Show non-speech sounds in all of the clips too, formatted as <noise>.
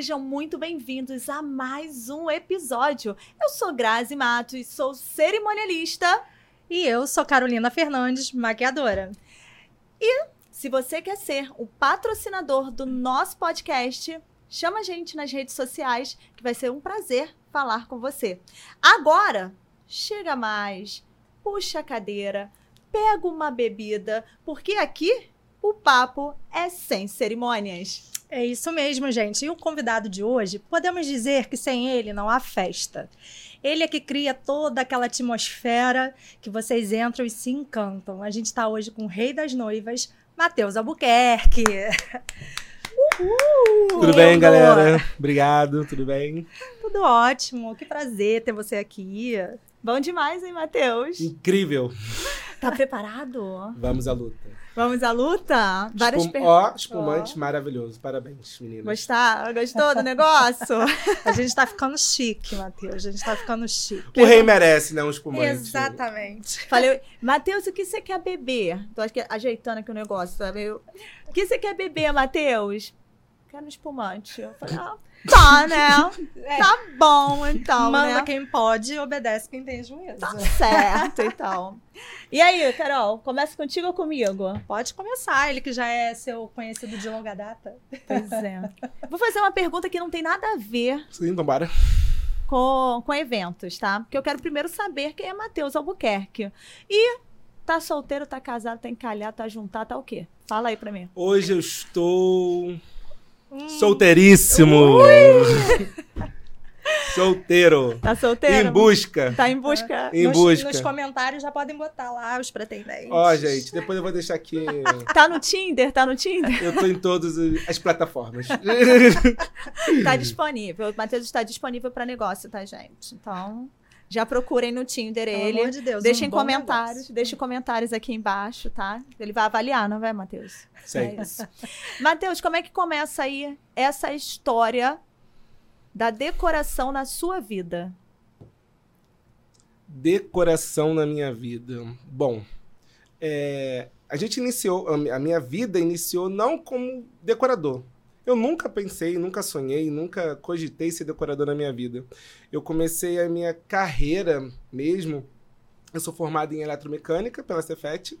Sejam muito bem-vindos a mais um episódio. Eu sou Grazi Matos, sou cerimonialista. E eu sou Carolina Fernandes, maquiadora. E se você quer ser o patrocinador do nosso podcast, chama a gente nas redes sociais, que vai ser um prazer falar com você. Agora, chega mais, puxa a cadeira, pega uma bebida, porque aqui o papo é sem cerimônias. É isso mesmo, gente. E o convidado de hoje, podemos dizer que sem ele não há festa. Ele é que cria toda aquela atmosfera que vocês entram e se encantam. A gente está hoje com o rei das noivas, Matheus Albuquerque. Uhul! Tudo bem, galera? Obrigado, tudo bem? Tudo ótimo. Que prazer ter você aqui. Bom demais, hein, Matheus? Incrível. Tá preparado? Vamos à luta. Vamos à luta? Várias Espum Ó, espumante oh. maravilhoso. Parabéns, meninas. Gostar? Gostou do negócio? <laughs> a gente tá ficando chique, Matheus. A gente tá ficando chique. O rei merece, né? Um espumante. Exatamente. Falei, Matheus, o que você quer beber? Tô ajeitando aqui o negócio, sabe? O que você quer beber, Matheus? Quero um espumante. Eu falei, ah. <laughs> Tá, né? É. Tá bom, então. Manda né? quem pode, obedece quem tem juízo. Tá certo, então. <laughs> E aí, Carol, começa contigo ou comigo? Pode começar, ele que já é seu conhecido de longa data. Pois é. <laughs> Vou fazer uma pergunta que não tem nada a ver. Sim, vambora. Com, com eventos, tá? Porque eu quero primeiro saber quem é Matheus Albuquerque. E tá solteiro, tá casado, tá encalhado, tá juntado, tá o quê? Fala aí pra mim. Hoje eu estou Hum. Solteiríssimo. Solteiro. Tá solteiro? Em busca. Tá em busca. Em nos, busca. Nos comentários já podem botar lá os pretendentes. Ó, gente, depois eu vou deixar aqui. <laughs> Tá no Tinder? Tá no Tinder? Eu tô em todas as plataformas. tá disponível. O Matheus está disponível para negócio, tá, gente? Então, já procurem no Tinder Pelo ele. Amor de Deus, deixem um comentários, negócio. deixem comentários aqui embaixo, tá? Ele vai avaliar, não vai, Matheus? É isso. Matheus, como é que começa aí essa história da decoração na sua vida? Decoração na minha vida. Bom, é, a gente iniciou, a minha vida iniciou não como decorador. Eu nunca pensei, nunca sonhei, nunca cogitei ser decorador na minha vida. Eu comecei a minha carreira mesmo. Eu sou formado em eletromecânica pela Cefet.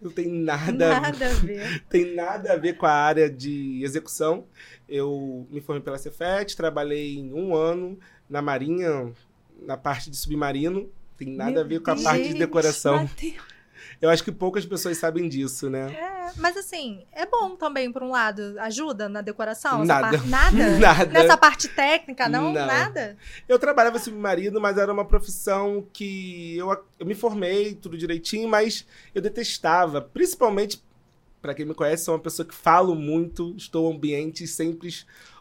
Não tem nada, nada a ver. <laughs> tem nada a ver com a área de execução. Eu me formei pela Cefet, trabalhei em um ano na Marinha, na parte de submarino. Tem nada Meu a ver com a Deus, parte de decoração. Mateus. Eu acho que poucas pessoas sabem disso, né? É, mas assim, é bom também, por um lado, ajuda na decoração? Nada. Parte, nada? <laughs> Nada. Nessa parte técnica, não? Não. Nada? Eu trabalhava submarino, mas era uma profissão que eu, eu me formei tudo direitinho, mas eu detestava. Principalmente, para quem me conhece, sou uma pessoa que falo muito, estou em ambientes sempre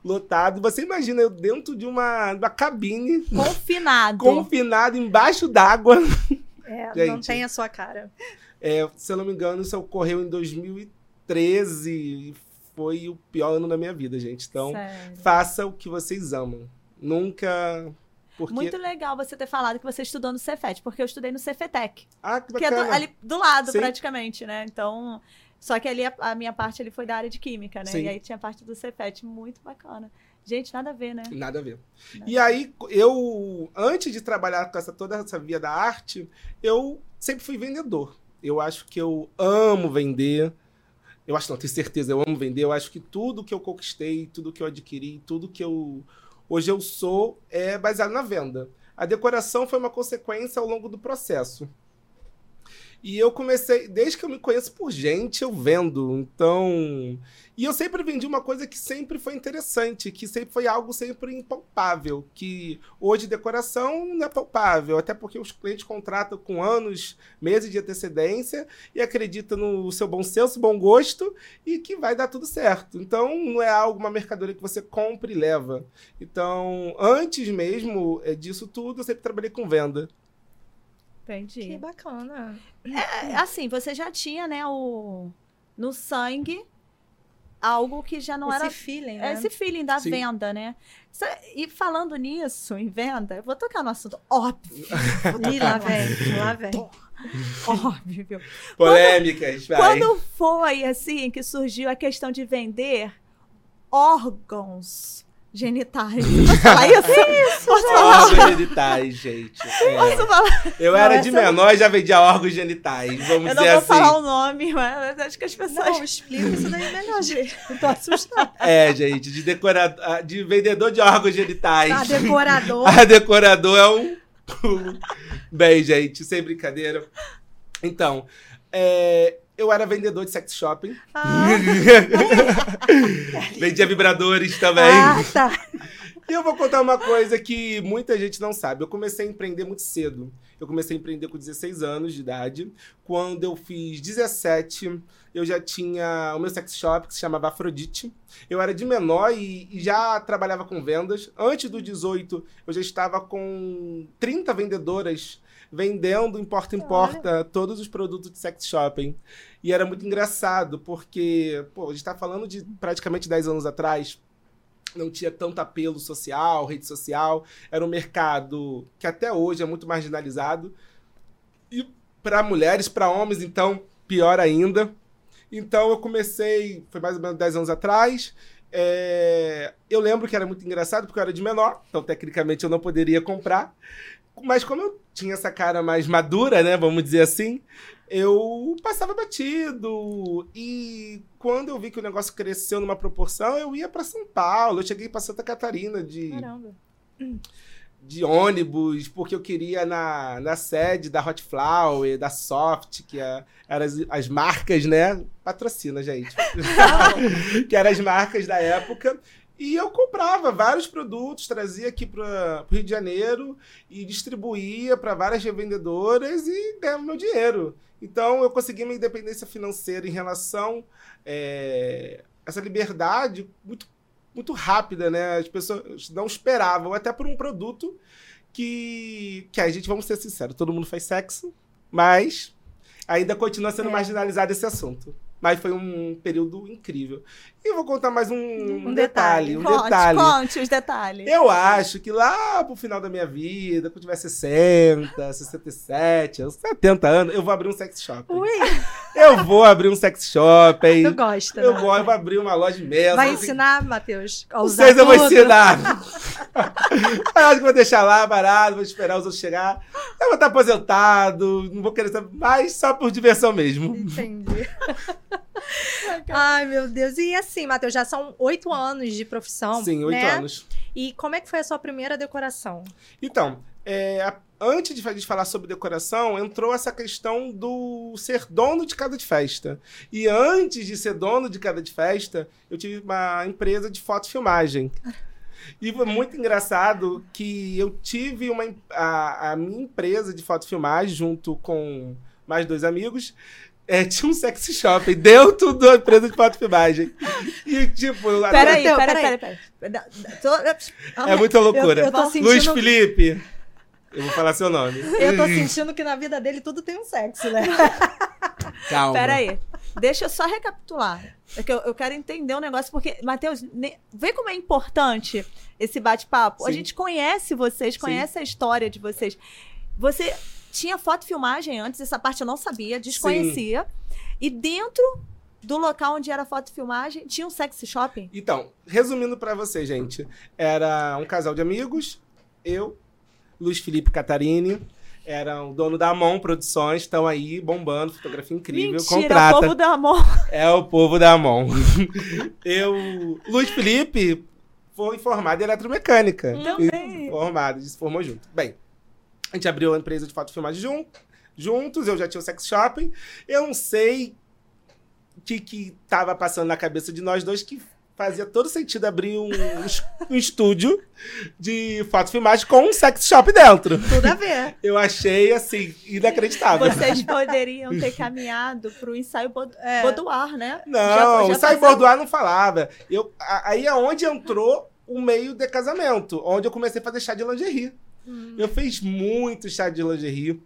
lotados. Você imagina eu dentro de uma, uma cabine, Confinado. <laughs> confinado embaixo d'água. É, <laughs> Gente. não tem a sua cara. É, se eu não me engano, isso ocorreu em 2013 e foi o pior ano da minha vida, gente. Então, Sério. faça o que vocês amam. Nunca. Porque... Muito legal você ter falado que você estudou no Cefet, porque eu estudei no Cefetec, Ah, que que é do- bacana. ali do lado, Sim. praticamente, né? Então, só que ali a, a minha parte ali foi da área de química, né? Sim. E aí tinha a parte do Cefet, muito bacana. Gente, nada a ver, né? Nada a ver. Nada E aí, eu, antes de trabalhar com essa, toda essa via da arte, eu sempre fui vendedor. Eu acho que eu amo vender. Eu acho, não, tenho certeza, eu amo vender. Eu acho que tudo que eu conquistei, tudo que eu adquiri, tudo que eu hoje eu sou é baseado na venda. A decoração foi uma consequência ao longo do processo. E eu comecei, desde que eu me conheço por gente, eu vendo. Então. E eu sempre vendi uma coisa que sempre foi interessante, que sempre foi algo sempre impalpável. Que hoje decoração não é palpável, até porque os clientes contratam com anos, meses de antecedência e acreditam no seu bom senso, bom gosto e que vai dar tudo certo. Então não é algo, uma mercadoria que você compra e leva. Então, antes mesmo eh, disso tudo, eu sempre trabalhei com venda. Entendi. Que bacana. É, assim, você já tinha, né, o no sangue algo que já não Esse era feeling, é né? esse feeling da Sim. venda, né? E falando nisso, em venda, eu vou tocar no assunto óbvio, <laughs> Ih, lá vem, lá vem. óbvio. Polêmicas, vai. Quando foi assim que surgiu a questão de vender órgãos genitais. Posso falar <laughs> isso? Posso falar? Órgãos genitais, gente. É. Posso falar? Eu Não, era de menor e já vendia órgãos genitais, vamos Eu não dizer vou assim. falar o nome, mas acho que as pessoas. Não, explica isso daí melhor, <laughs> gente. Não tô assustada. É, gente, de decorador, de vendedor de órgãos genitais. Tá, decorador. A <laughs> decorador é um. Bem, gente, sem brincadeira. Então, é, eu era vendedor de sex shopping. Ah, <laughs> Vendia vibradores também. ah, tá. E eu vou contar uma coisa que muita gente não sabe. Eu comecei a empreender muito cedo. Eu comecei a empreender com 16 anos de idade. Quando eu fiz 17, eu já tinha o meu sex shop, que se chamava Afrodite. Eu era de menor e, e já trabalhava com vendas. Antes do 18, eu já estava com 30 vendedoras vendendo em porta em Olha. porta todos os produtos de sex shopping. E era muito engraçado, porque, pô, a gente está falando de praticamente 10 anos atrás não tinha tanto apelo social, rede social. Era um mercado que até hoje é muito marginalizado. E para mulheres, para homens, então, pior ainda. Então eu comecei, foi mais ou menos 10 anos atrás. É, eu lembro que era muito engraçado porque eu era de menor, então tecnicamente eu não poderia comprar. Mas como eu tinha essa cara mais madura, né, vamos dizer assim, eu passava batido. E quando eu vi que o negócio cresceu numa proporção, eu ia para São Paulo. Eu cheguei para Santa Catarina de, Caramba. de ônibus, porque eu queria na, na sede da Hot Flower, da Soft, que é, eram as, as marcas, né? Patrocina, gente. <laughs> que eram as marcas da época. E eu comprava vários produtos, trazia aqui para o Rio de Janeiro e distribuía para várias revendedoras e ganhava meu dinheiro. Então eu consegui minha independência financeira em relação é, essa liberdade muito muito rápida, né? As pessoas não esperavam, até por um produto que, que a gente, vamos ser sinceros, todo mundo faz sexo, mas ainda continua sendo É. marginalizado esse assunto. Mas foi um período incrível. E eu vou contar mais um, Um detalhe. detalhe. Um Conte, detalhe. conte os detalhes. Eu acho que lá pro final da minha vida, quando eu tiver 60, 67, uns 70 anos, eu vou abrir um sex shop. Ui, Eu vou abrir um sex shop. tu gosta, Eu né? vou, eu vou abrir uma loja imensa. Vai assim, ensinar, Matheus, a Não usar sei se eu vou ensinar. <laughs> eu acho que vou deixar lá parado, vou esperar os outros chegar. Eu vou estar aposentado, não vou querer saber mais só por diversão mesmo. Entendi. <laughs> Ai, meu Deus. E assim, Matheus, já são oito anos de profissão, Sim, oito né? anos. E como é que foi a sua primeira decoração? Então, é, antes de de falar sobre decoração, entrou essa questão do ser dono de casa de festa. E antes de ser dono de casa de festa, eu tive uma empresa de fotofilmagem. E foi muito engraçado que eu tive uma, a, a minha empresa de fotofilmagem, junto com mais dois amigos, é, <laughs> tinha um sexy shopping dentro da empresa de fotofilmagem. E, tipo, Peraí, Então, peraí, peraí. tô- é muita loucura. Eu, eu tô Luiz sentindo, Felipe, eu vou falar seu nome. eu tô sentindo que na vida dele tudo tem um sexo, né? <laughs> Calma. Peraí. Deixa eu só recapitular. É que eu, eu quero entender um negócio, porque, Matheus, vê como é importante esse bate-papo. A Sim. gente conhece vocês, Sim. conhece a história de vocês. Você tinha fotofilmagem antes, essa parte eu não sabia, desconhecia. E dentro do local onde era fotofilmagem, tinha um sexy shopping? Então, resumindo pra você, gente, era um casal de amigos, eu, Luiz Felipe Catarini, era o dono da Amon Produções, estão aí bombando, fotografia incrível, Mentira, contrata. o povo da amor. É o povo da Amon. <laughs> eu, Luiz Felipe foi formado em eletromecânica. Também. Formado, se formou junto. Bem, a gente abriu a empresa de fotofilmagem jun- juntos, eu já tinha o sex shopping. Eu não sei o que que tava passando na cabeça de nós dois que fazia todo sentido abrir um, um estúdio de fotofilmagem com um sex shop dentro. Tudo a ver. Eu achei, assim, inacreditável. Vocês poderiam ter caminhado pro ensaio bod É. boudoir, né? Não, Já- já o Sai fazia- Bordoar não falava. Eu, a- aí é onde entrou o meio de casamento, onde eu comecei a fazer chá de lingerie. Hum. Eu fiz muito chá de lingerie.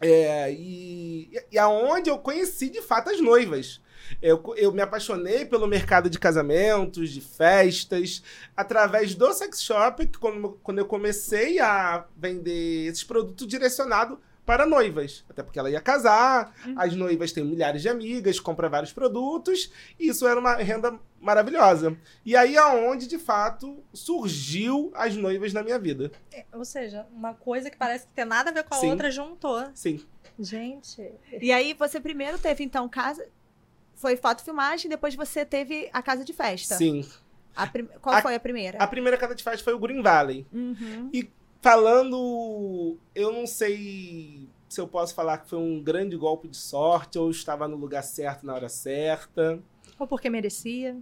É, e, e aonde eu conheci de fato as noivas. Eu, eu me apaixonei pelo mercado de casamentos, de festas, através do sex shop, que quando, quando eu comecei a vender esses produtos direcionados para noivas. Até porque ela ia casar, as noivas têm milhares de amigas, compram vários produtos, e isso era uma renda maravilhosa. E aí é onde, de fato, surgiu as noivas na minha vida. É, Ou seja, uma coisa que parece que tem nada a ver com a Sim. outra juntou. Sim. Gente. E aí você primeiro teve, então, casa. Foi foto filmagem, depois você teve a casa de festa. Sim. Prim- Qual A- foi a primeira? A primeira casa de festa foi o Green Valley. Uhum. Falando, eu não sei se eu posso falar que foi um grande golpe de sorte ou estava no lugar certo na hora certa. Ou porque merecia.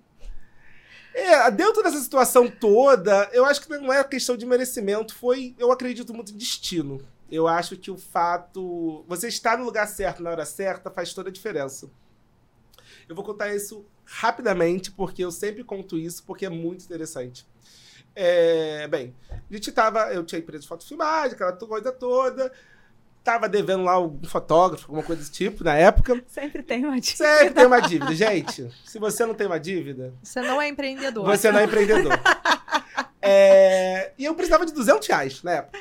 É, dentro dessa situação toda, eu acho que não é questão de merecimento, foi, eu acredito muito em destino. Eu acho que o fato. Você estar no lugar certo na hora certa faz toda a diferença. Eu vou contar isso rapidamente, porque eu sempre conto isso, porque é muito interessante. É, bem, a gente tava. Eu tinha empresa de fotofilmagem, aquela coisa toda. Tava devendo lá um fotógrafo, alguma coisa desse tipo, na época. Sempre tem uma dica. Sempre tem uma dívida. Gente, se você não tem uma dívida, Você não é empreendedor. você não é empreendedor. É, E eu precisava de 200 reais na época.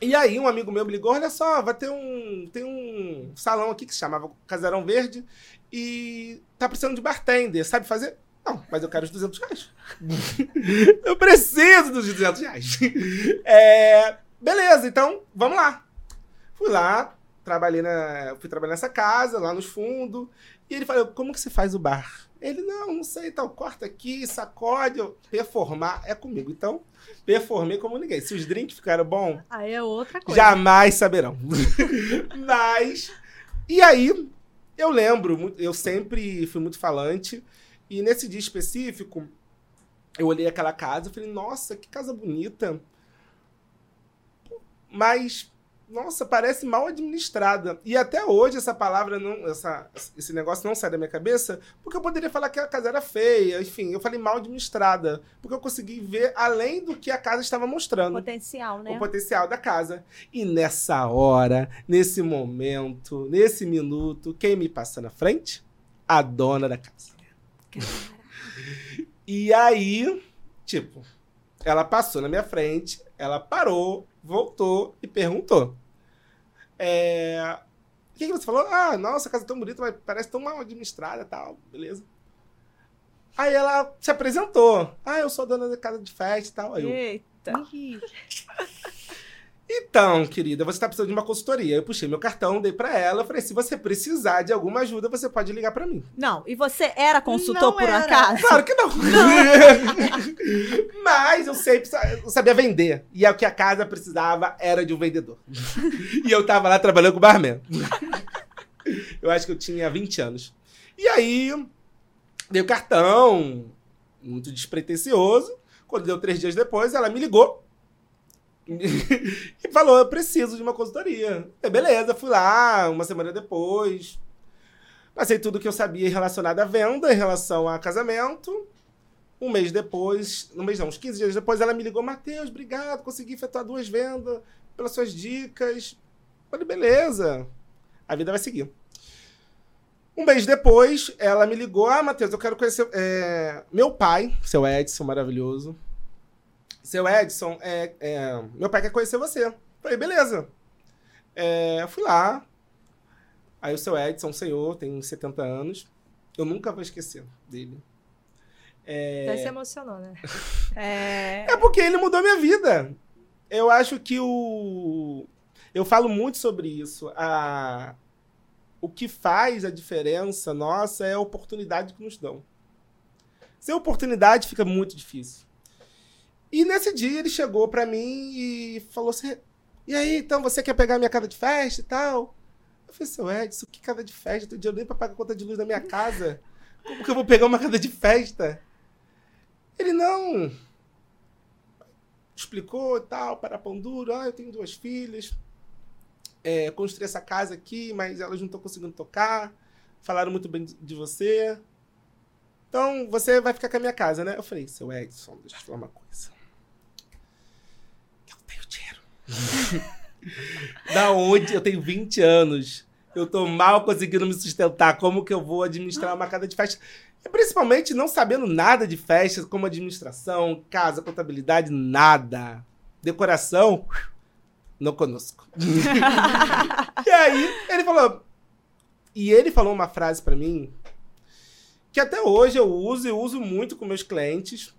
E aí um amigo meu me ligou, olha só, vai ter um... Tem um salão aqui que se chamava Casarão Verde e tá precisando de bartender, sabe fazer? Não, mas eu quero os 200 reais. <laughs> eu preciso dos 200 reais. É, Beleza, então vamos lá. Fui lá, trabalhei na, fui trabalhar nessa casa, lá nos fundos. E ele falou, como que se faz o bar? Ele, não, não sei, então, corta aqui, sacode. Eu, performar é comigo. Então, performei como ninguém. Se os drinks ficaram bons, Aí é outra coisa. jamais saberão. <laughs> Mas, e aí, eu lembro, eu sempre fui muito falante. E nesse dia específico, eu olhei aquela casa e falei, nossa, que casa bonita. Mas, nossa, parece mal administrada. E até hoje essa palavra, não, essa, esse negócio não sai da minha cabeça, porque eu poderia falar que a casa era feia. Enfim, eu falei mal administrada. Porque eu consegui ver além do que a casa estava mostrando Potencial, né? o potencial da casa. E nessa hora, nesse momento, nesse minuto, quem me passa na frente? A dona da casa. E aí, tipo, ela passou na minha frente, ela parou, voltou e perguntou. É, O que, que você falou? Ah, nossa, a casa é tão bonita, mas parece tão mal administrada e tal, beleza. Aí ela se apresentou. Ah, eu sou a dona da casa de festa e tal. Aí eu, Eita. Então, querida, você está precisando de uma consultoria. Eu puxei meu cartão, dei para ela, falei: se você precisar de alguma ajuda, você pode ligar para mim. Não, e você era consultor Não por era. acaso? Claro que não. <laughs> Mas eu sempre eu sabia vender. E é o que a casa precisava era de um vendedor. <laughs> e eu tava lá trabalhando com barman. <laughs> eu acho que eu tinha 20 anos. E aí, dei o cartão, muito despretensioso. Quando deu três dias depois, ela me ligou. E falou: Eu preciso de uma consultoria. Beleza, fui lá, uma semana depois. Passei tudo que eu sabia relacionado à venda, em relação a casamento. Um mês depois, um mês não, uns 15 dias depois, ela me ligou: Matheus, obrigado, consegui efetuar duas vendas pelas suas dicas. Falei: beleza, a vida vai seguir. Um mês depois, ela me ligou: Ah, Matheus, eu quero conhecer é, meu pai, seu Edson, maravilhoso. Seu Edson, é, é, meu pai quer conhecer você. Falei: beleza. É, fui lá. Aí o seu Edson, um senhor, tem 70 anos. Eu nunca vou esquecer dele. Até se emocionou, né? <laughs> É. É porque ele mudou minha vida. Eu acho que o. Eu falo muito sobre isso. A... O que faz a diferença nossa é a oportunidade que nos dão. Sem oportunidade fica muito difícil. E nesse dia ele chegou pra mim e falou assim: E aí, então você quer pegar minha casa de festa e tal? Eu falei, seu Edson, que casa de festa? Eu tenho dinheiro nem pra pagar a conta de luz da minha casa. Como que eu vou pegar uma casa de festa? Ele não explicou e tal, para pão duro. Ah, eu tenho duas filhas. É, construí essa casa aqui, mas elas não estão conseguindo tocar. Falaram muito bem de você. Então, você vai ficar com a minha casa, né? Eu falei, seu Edson, deixa eu te falar uma coisa. <laughs> Da onde? Eu tenho 20 anos. Eu tô mal conseguindo me sustentar. Como que eu vou administrar uma casa de festa? Principalmente não sabendo nada de festas, como administração, casa, contabilidade, nada. Decoração, Não conosco. <laughs> e aí, ele falou. E ele falou uma frase pra mim que até hoje eu uso e uso muito com meus clientes.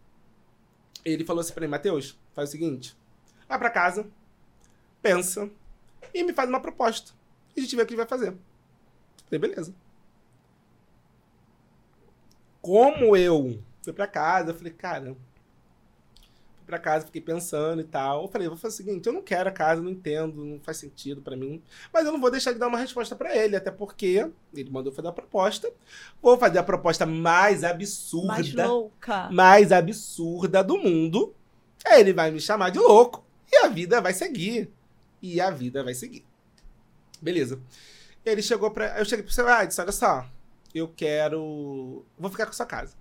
Ele falou assim pra mim, Matheus, faz o seguinte: vai pra casa, pensa e me faz uma proposta. E a gente vê o que vai fazer. Falei, beleza. Como eu fui pra casa, eu falei, cara, pra casa, fiquei pensando e tal. Eu falei, vou fazer o seguinte, eu não quero a casa, não entendo, não faz sentido para mim. Mas eu não vou deixar de dar uma resposta para ele, até porque ele mandou fazer a proposta. Vou fazer a proposta mais absurda. Mais louca. Mais absurda do mundo. Aí ele vai me chamar de louco e a vida vai seguir. E a vida vai seguir. Beleza. Ele chegou pra. Eu cheguei pro seu, ah, disse, olha só, eu quero. Vou ficar com a sua casa.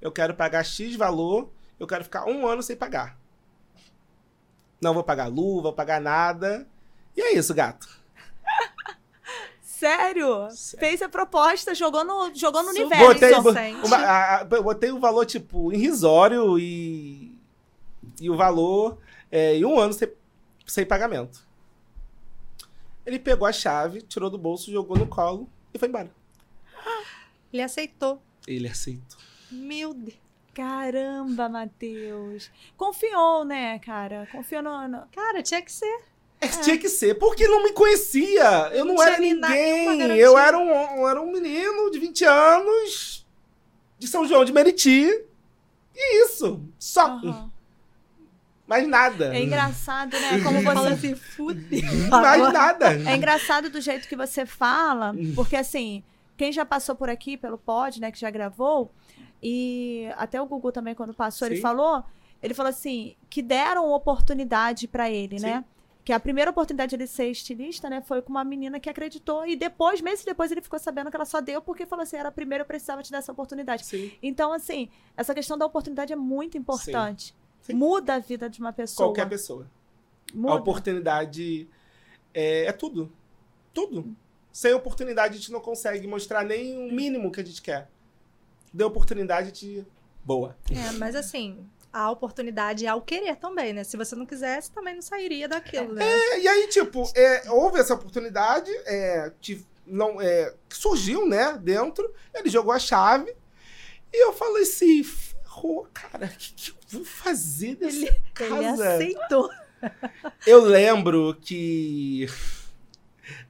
Eu quero pagar X valor eu quero ficar um ano sem pagar. Não vou pagar luva, vou pagar nada. E é isso, gato. <laughs> Sério? Sério? Fez a proposta, jogou no, jogou no universo. Botei, uma, a, a, botei o valor, tipo, irrisório e, e o valor é, em um ano sem, sem pagamento. Ele pegou a chave, tirou do bolso, jogou no colo e foi embora. Ele aceitou. Ele aceitou. Meu Deus. Caramba, Matheus. Confiou, né, cara? Confiou no. no... Cara, tinha que ser. É, tinha que ser, porque não me conhecia. Eu não, não era ninguém. Eu era um, eu era um menino de 20 anos, de São João de Meriti. E isso. Só. Uhum. Mais nada. É engraçado, né? Como <laughs> você se fudeu. Mais nada. É engraçado do jeito que você fala, porque assim, quem já passou por aqui pelo pod, né, que já gravou, e até o Gugu também, quando passou, Sim. ele falou. Ele falou assim, que deram oportunidade para ele, Sim. né? Que a primeira oportunidade de ele ser estilista, né, foi com uma menina que acreditou. E depois, meses depois, ele ficou sabendo que ela só deu porque falou assim: era a primeira, eu precisava te dar essa oportunidade. Sim. Então, assim, essa questão da oportunidade é muito importante. Sim. Muda a vida de uma pessoa. Qualquer pessoa. Muda. A oportunidade é, é tudo. Tudo. Sem oportunidade, a gente não consegue mostrar nem o mínimo que a gente quer dê oportunidade de boa. É, mas assim, a oportunidade é o querer também, né? Se você não quisesse, também não sairia daquilo, né? É, e aí, tipo, é, houve essa oportunidade, é, que não, é, surgiu, né, dentro, ele jogou a chave, e eu falei assim, ferrou, cara, o <laughs> que, que, eu vou fazer nessa ele, casa? Ele aceitou. Eu lembro que...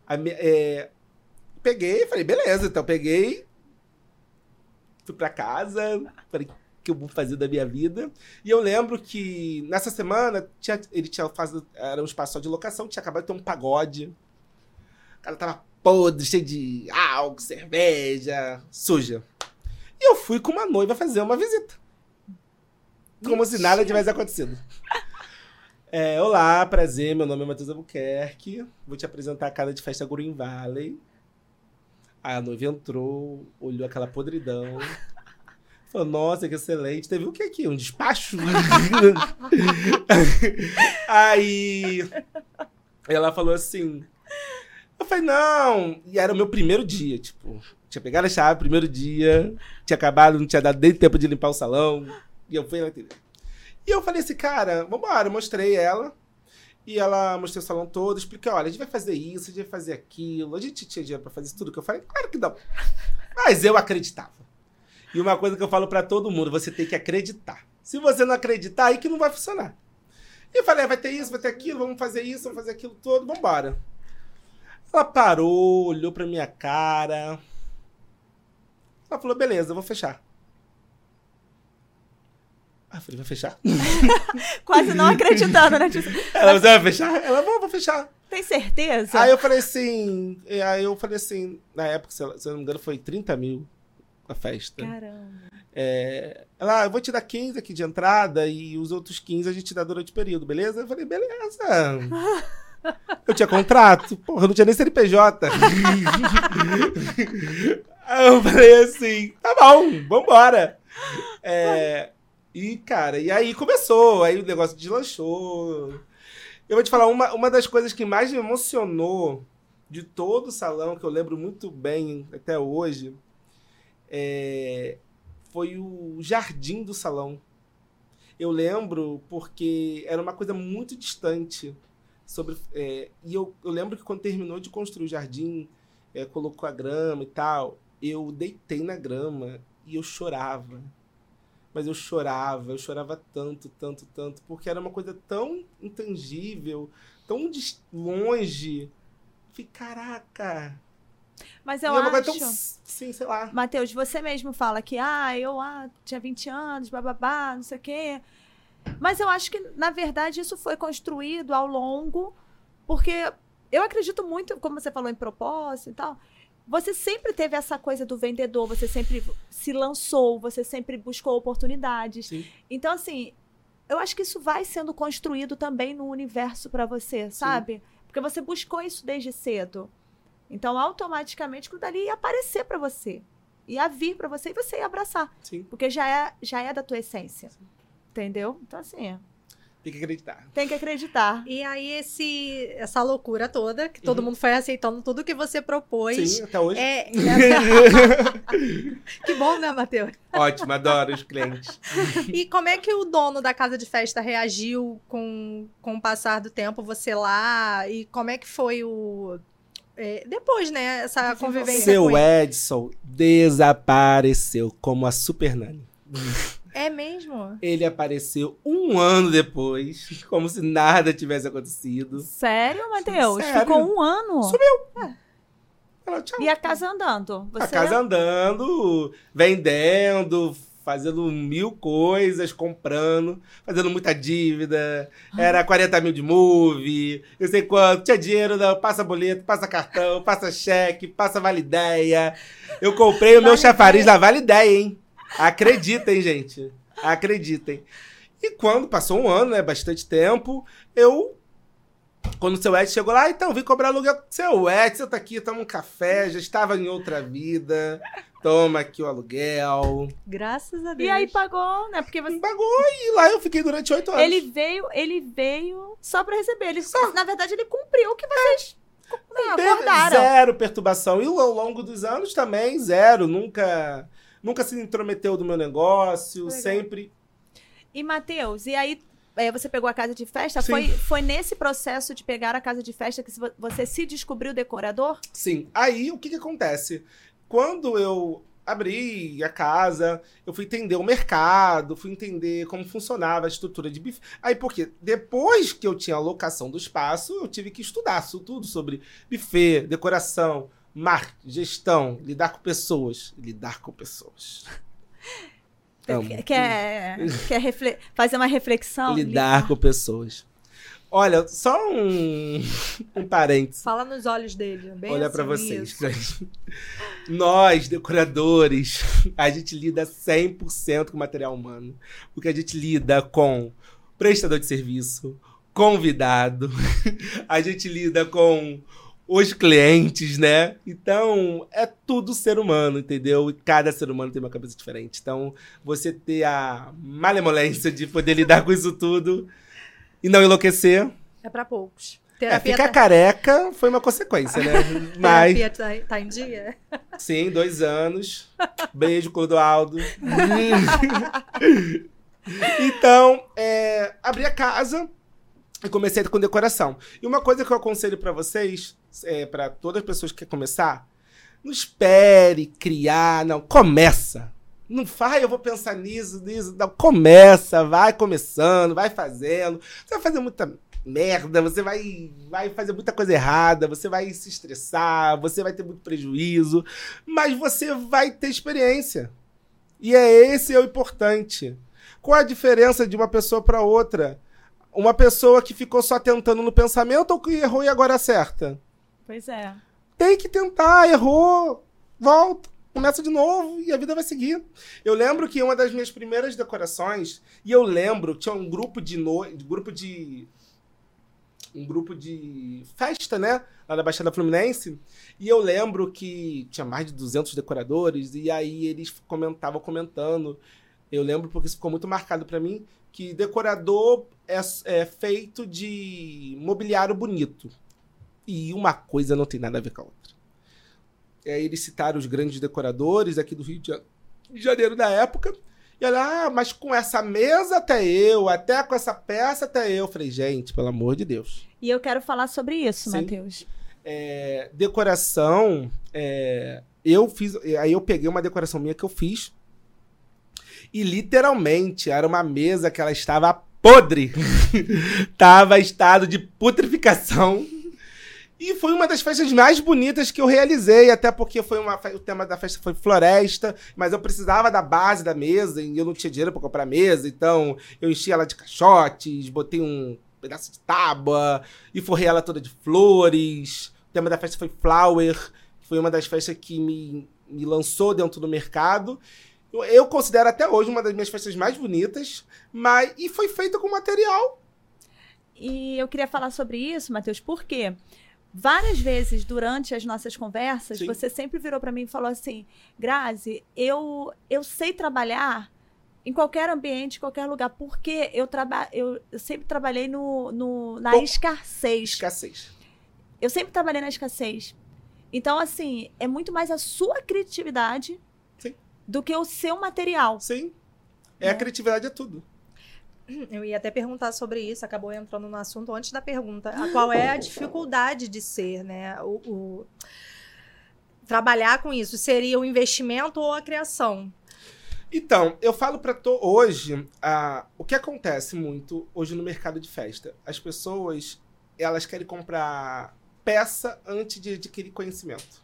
A, é, peguei, falei, beleza, então peguei, fui para casa, falei, o que eu vou fazer da minha vida? E eu lembro que nessa semana tinha, ele tinha fazendo, era um espaço só de locação, tinha acabado de ter um pagode. O cara tava podre, cheio de álcool, cerveja, suja. E eu fui com uma noiva fazer uma visita. Como se nada tivesse acontecido. É, olá, prazer, meu nome é Matheus Albuquerque. Vou te apresentar a casa de festa Green Valley. A noiva entrou, olhou aquela podridão. Falou, nossa, que excelente. Teve o que aqui? Um despacho? <laughs> Aí ela falou assim. Eu falei, não. E era o meu primeiro dia, tipo. Tinha pegado a chave, primeiro dia. Tinha acabado, não tinha dado nem tempo de limpar o salão. E eu fui lá. E eu falei assim, cara, vambora. Eu mostrei ela. E ela mostrou o salão todo, expliquei, olha, a gente vai fazer isso, a gente vai fazer aquilo, a gente tinha dinheiro para fazer tudo que eu falei, claro que não. Mas eu acreditava. E uma coisa que eu falo para todo mundo, você tem que acreditar. Se você não acreditar, aí que não vai funcionar. E eu falei, ah, vai ter isso, vai ter aquilo, vamos fazer isso, vamos fazer aquilo todo, vamos embora. Ela parou, olhou pra minha cara. Ela falou, beleza, eu vou fechar. Ah, falei, vai fechar? <laughs> Quase não acreditando, né? Tipo, <laughs> ela, você vai fechar? Ela, vou, vou fechar. Tem certeza? Aí eu falei assim, aí eu falei assim, na época, se, eu não me engano, foi 30 mil a festa. Caramba. É, ela, ah, eu vou te dar 15 aqui de entrada e os outros 15 a gente dá durante o período, beleza? Eu falei, beleza. <laughs> eu tinha contrato, porra, eu não tinha nem CNPJ. aí eu falei assim, tá bom, vambora. É, e, cara, e aí começou, aí o negócio deslanchou. Eu vou te falar, uma, uma das coisas que mais me emocionou de todo o salão, que eu lembro muito bem até hoje, é, foi o jardim do salão. Eu lembro porque era uma coisa muito distante. sobre. é, e eu, eu lembro que quando terminou de construir o jardim, é, colocou a grama e tal, eu deitei na grama e eu chorava. Mas eu chorava, eu chorava tanto, tanto, tanto, porque era uma coisa tão intangível, tão longe. Fiquei, caraca. Mas E eu é acho. tão. Sim, sei lá. Matheus, você mesmo fala que, ah, eu ah, tinha 20 anos, bababá, não sei o quê. Mas eu acho que, na verdade, isso foi construído ao longo, porque eu acredito muito, como você falou em propósito e tal, você sempre teve essa coisa do vendedor, você sempre se lançou, você sempre buscou oportunidades. Sim. Então, assim, eu acho que isso vai sendo construído também no universo para você, sabe? Porque você buscou isso desde cedo. Então, automaticamente, aquilo dali ia aparecer para você. Ia vir para você e você ia abraçar. Sim. Porque já é, já é da tua essência. Entendeu? Então, assim, Tem que acreditar. tem que acreditar. E aí, esse, essa loucura toda, que todo Uhum. mundo foi aceitando tudo que você propôs. Sim, até hoje. É, <laughs> que bom, né, Matheus? Ótimo, adoro os clientes. E como é que o dono da casa de festa reagiu com, com o passar do tempo, você lá? E como é que foi o. é, depois, né? Essa convivência com Seu ele. Edson desapareceu como a Super Nani. É mesmo? Ele apareceu um ano depois, como se nada tivesse acontecido. Sério, Matheus? Sério. Ficou um ano. Falou, tchau. E a casa andando. Você... A casa andando, vendendo, fazendo mil coisas, comprando, fazendo muita dívida. Era 40 mil de move, eu sei quanto. Tinha dinheiro, não, passa boleto, passa cartão, passa cheque, passa vale ideia. Eu comprei o meu chafariz da Vale Ideia, hein? Acreditem, gente. Acreditem. E quando passou um ano, né? Bastante tempo, eu. Quando o seu Edson chegou lá, então, vim cobrar aluguel. Seu Edson tá aqui, toma um café, já estava em outra vida. Toma aqui o aluguel. Graças a Deus. E aí pagou, né? Porque você... Pagou e lá eu fiquei durante oito anos. ele veio, ele veio só pra receber. Ele, Na verdade, ele cumpriu o que vocês né, Teve acordaram. Zero perturbação. E ao longo dos anos também, zero. Nunca, nunca se intrometeu do meu negócio. Legal. Sempre. E, Matheus, e aí é, você pegou a casa de festa? Sim. Foi, foi nesse processo de pegar a casa de festa que você se descobriu decorador? Sim. Aí o que, que acontece? Quando eu abri a casa, eu fui entender o mercado, fui entender como funcionava a estrutura de buffet. Aí, porque depois que eu tinha a locação do espaço, eu tive que estudar tudo sobre buffet, decoração, marketing, gestão, lidar com pessoas. Lidar com pessoas. <laughs> Amo. Quer, quer refle- fazer uma reflexão? Lidar com pessoas. Olha, só um, <laughs> um parênteses. Fala nos olhos dele. Bem Olha assim, pra vocês. isso. Nós, decoradores, a gente lida 100% com material humano. Porque a gente lida com prestador de serviço, convidado, <laughs> a gente lida com os clientes, né? Então, é tudo ser humano, entendeu? E cada ser humano tem uma cabeça diferente. Então, você ter a malemolência de poder lidar com isso tudo e não enlouquecer. É pra poucos. É, ficar tá, careca foi uma consequência, né? <laughs> Mas, terapia tá, tá em dia? sim, dois anos. Beijo, Clodoaldo. <laughs> então, é, abri a casa e comecei com decoração. E uma coisa que eu aconselho pra vocês, é, para todas as pessoas que querem começar, não espere criar, não, começa. Não faz, eu vou pensar nisso, nisso. Não, começa, vai começando, vai fazendo. Você vai fazer muita merda, você vai, vai fazer muita coisa errada, você vai se estressar, você vai ter muito prejuízo, mas você vai ter experiência. E é esse é o importante. Qual a diferença de uma pessoa para outra? Uma pessoa que ficou só tentando no pensamento ou que errou e agora acerta? Pois é. Tem que tentar, errou, volta, começa de novo e a vida vai seguir. Eu lembro que uma das minhas primeiras decorações, e eu lembro que tinha um grupo de no... grupo de um grupo de festa, né, lá na Baixada Fluminense, e eu lembro que tinha mais de 200 decoradores e aí eles comentavam comentando. Eu lembro porque isso ficou muito marcado pra mim que decorador é, é feito de mobiliário bonito. E uma coisa não tem nada a ver com a outra. E aí eles citaram os grandes decoradores aqui do Rio de Ja- de Janeiro da época. E ela, ah, mas com essa mesa até eu, até com essa peça até eu. Falei, gente, pelo amor de Deus. E eu quero falar sobre isso. Matheus. É, decoração, é, eu fiz. Aí eu peguei uma decoração minha que eu fiz. E literalmente era uma mesa que ela estava podre. <laughs> Tava em estado de putrificação. E foi uma das festas mais bonitas que eu realizei, até porque foi uma, o tema da festa foi floresta, mas eu precisava da base da mesa e eu não tinha dinheiro para comprar mesa, então eu enchi ela de caixotes, botei um pedaço de tábua e forrei ela toda de flores. O tema da festa foi flower, foi uma das festas que me, me lançou dentro do mercado. Eu, eu considero até hoje uma das minhas festas mais bonitas, mas e foi feita com material. E eu queria falar sobre isso, Matheus, porque várias vezes durante as nossas conversas, Sim. você sempre virou para mim e falou assim: Grazi, eu, eu sei trabalhar em qualquer ambiente, em qualquer lugar, porque eu, traba eu, eu sempre trabalhei no, no, na Bom, escassez. Escassez. Eu sempre trabalhei na escassez. Então, assim, é muito mais a sua criatividade Sim. do que o seu material. Sim. É, a Né? criatividade é tudo. Eu ia até perguntar sobre isso, acabou entrando no assunto antes da pergunta. Qual é a dificuldade de ser, né? O, o- Trabalhar com isso seria o investimento ou a criação? Então, eu falo pra to hoje, o que acontece muito hoje no mercado de festa? As pessoas, elas querem comprar peça antes de adquirir conhecimento.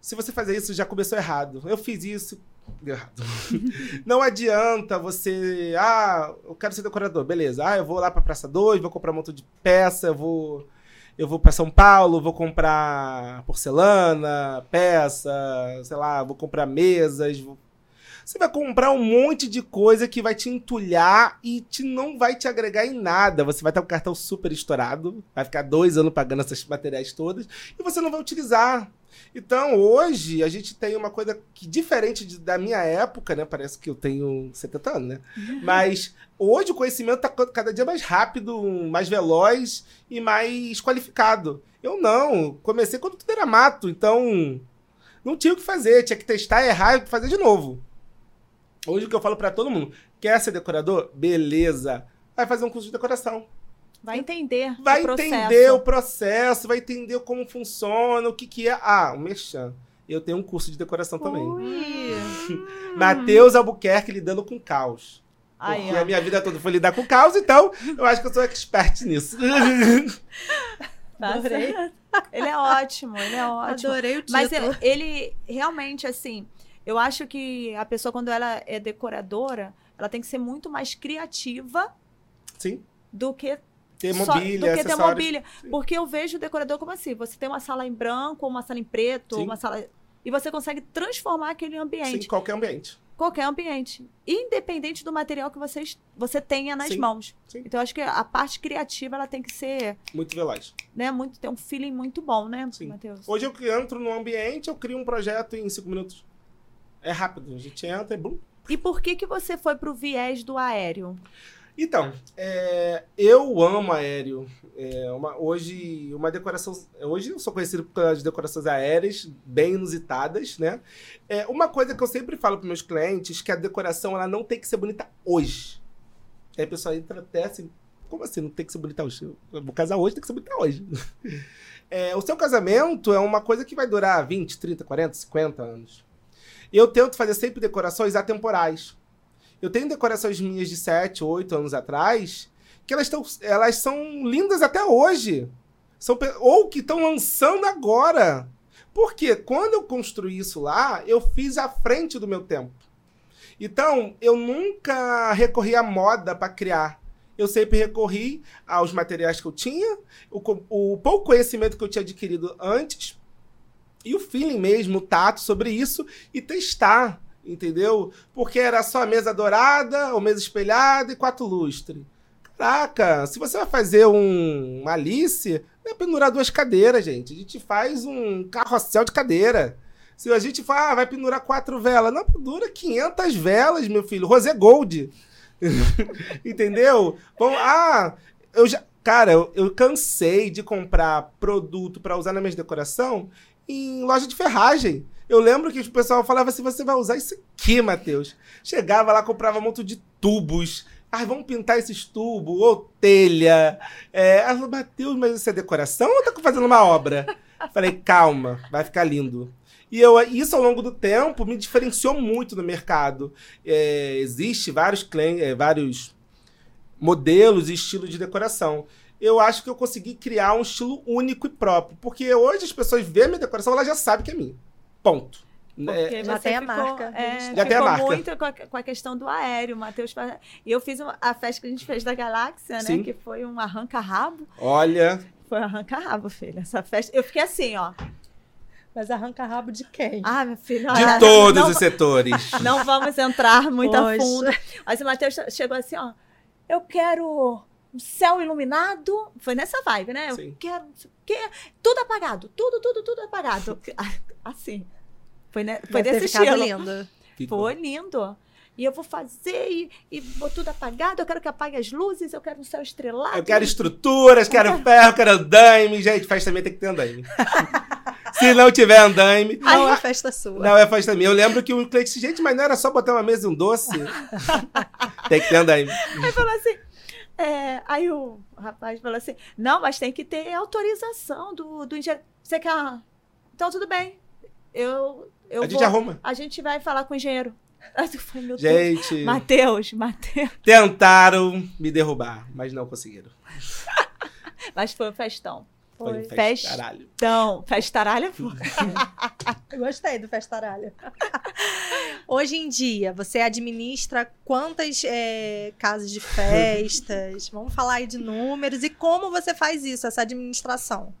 Se você fazer isso, já começou errado. Eu fiz isso, deu errado. <laughs> Não adianta você, ah, eu quero ser decorador, beleza. Ah, eu vou lá pra Praça 2, vou comprar um monte de peça, eu vou eu vou para São Paulo, vou comprar porcelana, peça, sei lá, vou comprar mesas, vou você vai comprar um monte de coisa que vai te entulhar e te, não vai te agregar em nada. Você vai com o cartão super estourado, vai ficar dois anos pagando esses materiais todos e você não vai utilizar. Então, hoje, a gente tem uma coisa que, diferente de- da minha época, né? Parece que eu tenho 70 anos, né? <laughs> Mas hoje o conhecimento está cada dia mais rápido, mais veloz e mais qualificado. Eu não. Comecei quando tudo era mato, então não tinha o que fazer. Tinha que testar, errar e fazer de novo. Hoje o que eu falo pra todo mundo, quer ser decorador? Beleza. Vai fazer um curso de decoração. Vai entender Vai o processo. entender o processo, vai entender como funciona, o que que é. Ah, o Mechan. Eu tenho um curso de decoração também. Ui. <laughs> Matheus Albuquerque lidando com caos. Aí, Porque ó. a minha vida toda foi lidar com caos, então eu acho que eu sou expert nisso. <laughs> Tá Adorei. Ele é ótimo, ele é ótimo. Adorei o título. Mas ele, ele realmente, assim, eu acho que a pessoa, quando ela é decoradora, ela tem que ser muito mais criativa Sim. do que Ter só- mobília, do que ter mobília. Porque eu vejo o decorador como assim: você tem uma sala em branco, uma sala em preto, Sim. uma sala. E você consegue transformar aquele ambiente, Sim, qualquer ambiente. qualquer ambiente, independente do material que vocês, você tenha nas Sim. mãos. Sim. Então, eu acho que a parte criativa ela tem que ser, Muito veloz. né, muito, ter um feeling muito bom, né, Sim. Matheus? Hoje eu entro no ambiente, eu crio um projeto em cinco minutos. É rápido. A gente entra e blum. E por que que você foi pro viés do aéreo? Então, é, eu amo aéreo. É, uma- hoje, uma decoração. Hoje eu sou conhecido por causa de decorações aéreas, bem inusitadas, né? É, uma coisa que eu sempre falo para meus clientes que a decoração ela não tem que ser bonita hoje. Aí a pessoa entra até assim. Como assim? Não tem que ser bonita hoje? Eu vou casar hoje, tem que ser bonita hoje. <laughs> É, o seu casamento é uma coisa que vai durar 20, 30, 40, 50 anos. Eu tento fazer sempre decorações atemporais. Eu tenho decorações minhas de 7, 8 anos atrás que elas, tão, elas são lindas até hoje. São, ou que estão lançando agora. Porque quando eu construí isso lá, eu fiz à frente do meu tempo. Então, eu nunca recorri à moda para criar. Eu sempre recorri aos materiais que eu tinha, o, o pouco conhecimento que eu tinha adquirido antes, e o feeling mesmo, o tato sobre isso, e testar, entendeu? Porque era só a mesa dourada, ou mesa espelhada e quatro lustres. Caraca, se você vai fazer um, uma Alice, é pendurar duas cadeiras, gente. A gente faz um carrossel de cadeira. Se a gente fala, ah, vai pendurar quatro velas, não, pendura 500 velas, meu filho. Rosé Gold. <laughs> Entendeu? Bom, ah, eu já. Cara, eu, eu cansei de comprar produto para usar na minha decoração em loja de ferragem. Eu lembro que o pessoal falava assim: você vai usar isso aqui, Matheus. Chegava lá, comprava um monte de tubos. Ah, vamos pintar esses tubos, ou telha. É, falou, Matheus, mas isso é decoração ou tá fazendo uma obra? Falei, calma, vai ficar lindo. E eu, isso ao longo do tempo me diferenciou muito no mercado. É, existe vários, é, vários modelos e estilos de decoração. Eu acho que eu consegui criar um estilo único e próprio. Porque hoje as pessoas veem a minha decoração, elas já sabem que é minha. Ponto. É, Porque já você tem a ficou, marca. É, Já tem a marca. muito com a, com a questão do aéreo, Matheus. E eu fiz uma- a festa que a gente fez da Galáxia, né? Sim. Que foi um arranca-rabo. olha, Foi um arranca-rabo, filha. Essa festa. Eu fiquei assim, ó. Mas arranca rabo de quem? Ah, meu filho. de olha, todos não, os setores. <laughs> Não vamos entrar muito a Poxa. fundo. Mas o Matheus chegou assim, ó. Eu quero um céu iluminado. Foi nessa vibe, né? Eu Sim. quero não sei o quê. Tudo apagado. Tudo, tudo, tudo apagado. <laughs> Assim. Foi, ne- foi desse estilo. lindo. Foi lindo. E eu vou fazer e, e vou tudo apagado. Eu quero que apague as luzes. Eu quero um céu estrelado. Eu quero estruturas, quero ferro, quero andaime. Gente, festa também tem que ter andaime. <laughs> Se não tiver andaime, Não é festa sua. não é festa minha. Eu lembro que o cliente disse, gente, mas não era só botar uma mesa e um doce? <laughs> tem que ter andaime. Aí falou assim. É, aí o rapaz falou assim: não, mas tem que ter autorização do, do engenheiro. Você quer. Então, tudo bem. Eu, eu A gente vou- arruma. A gente vai falar com o engenheiro. <laughs> Aí eu falei. Gente, Matheus, Matheus. tentaram me derrubar, mas não conseguiram. <laughs> Mas foi um festão. Foi um Foi. festa, Festa. caralho. Então, festaralha <laughs> foi. Gostei do festaralho. <laughs> Hoje em dia, você administra quantas é, casas de festas? <laughs> Vamos falar aí de números e como você faz isso, essa administração.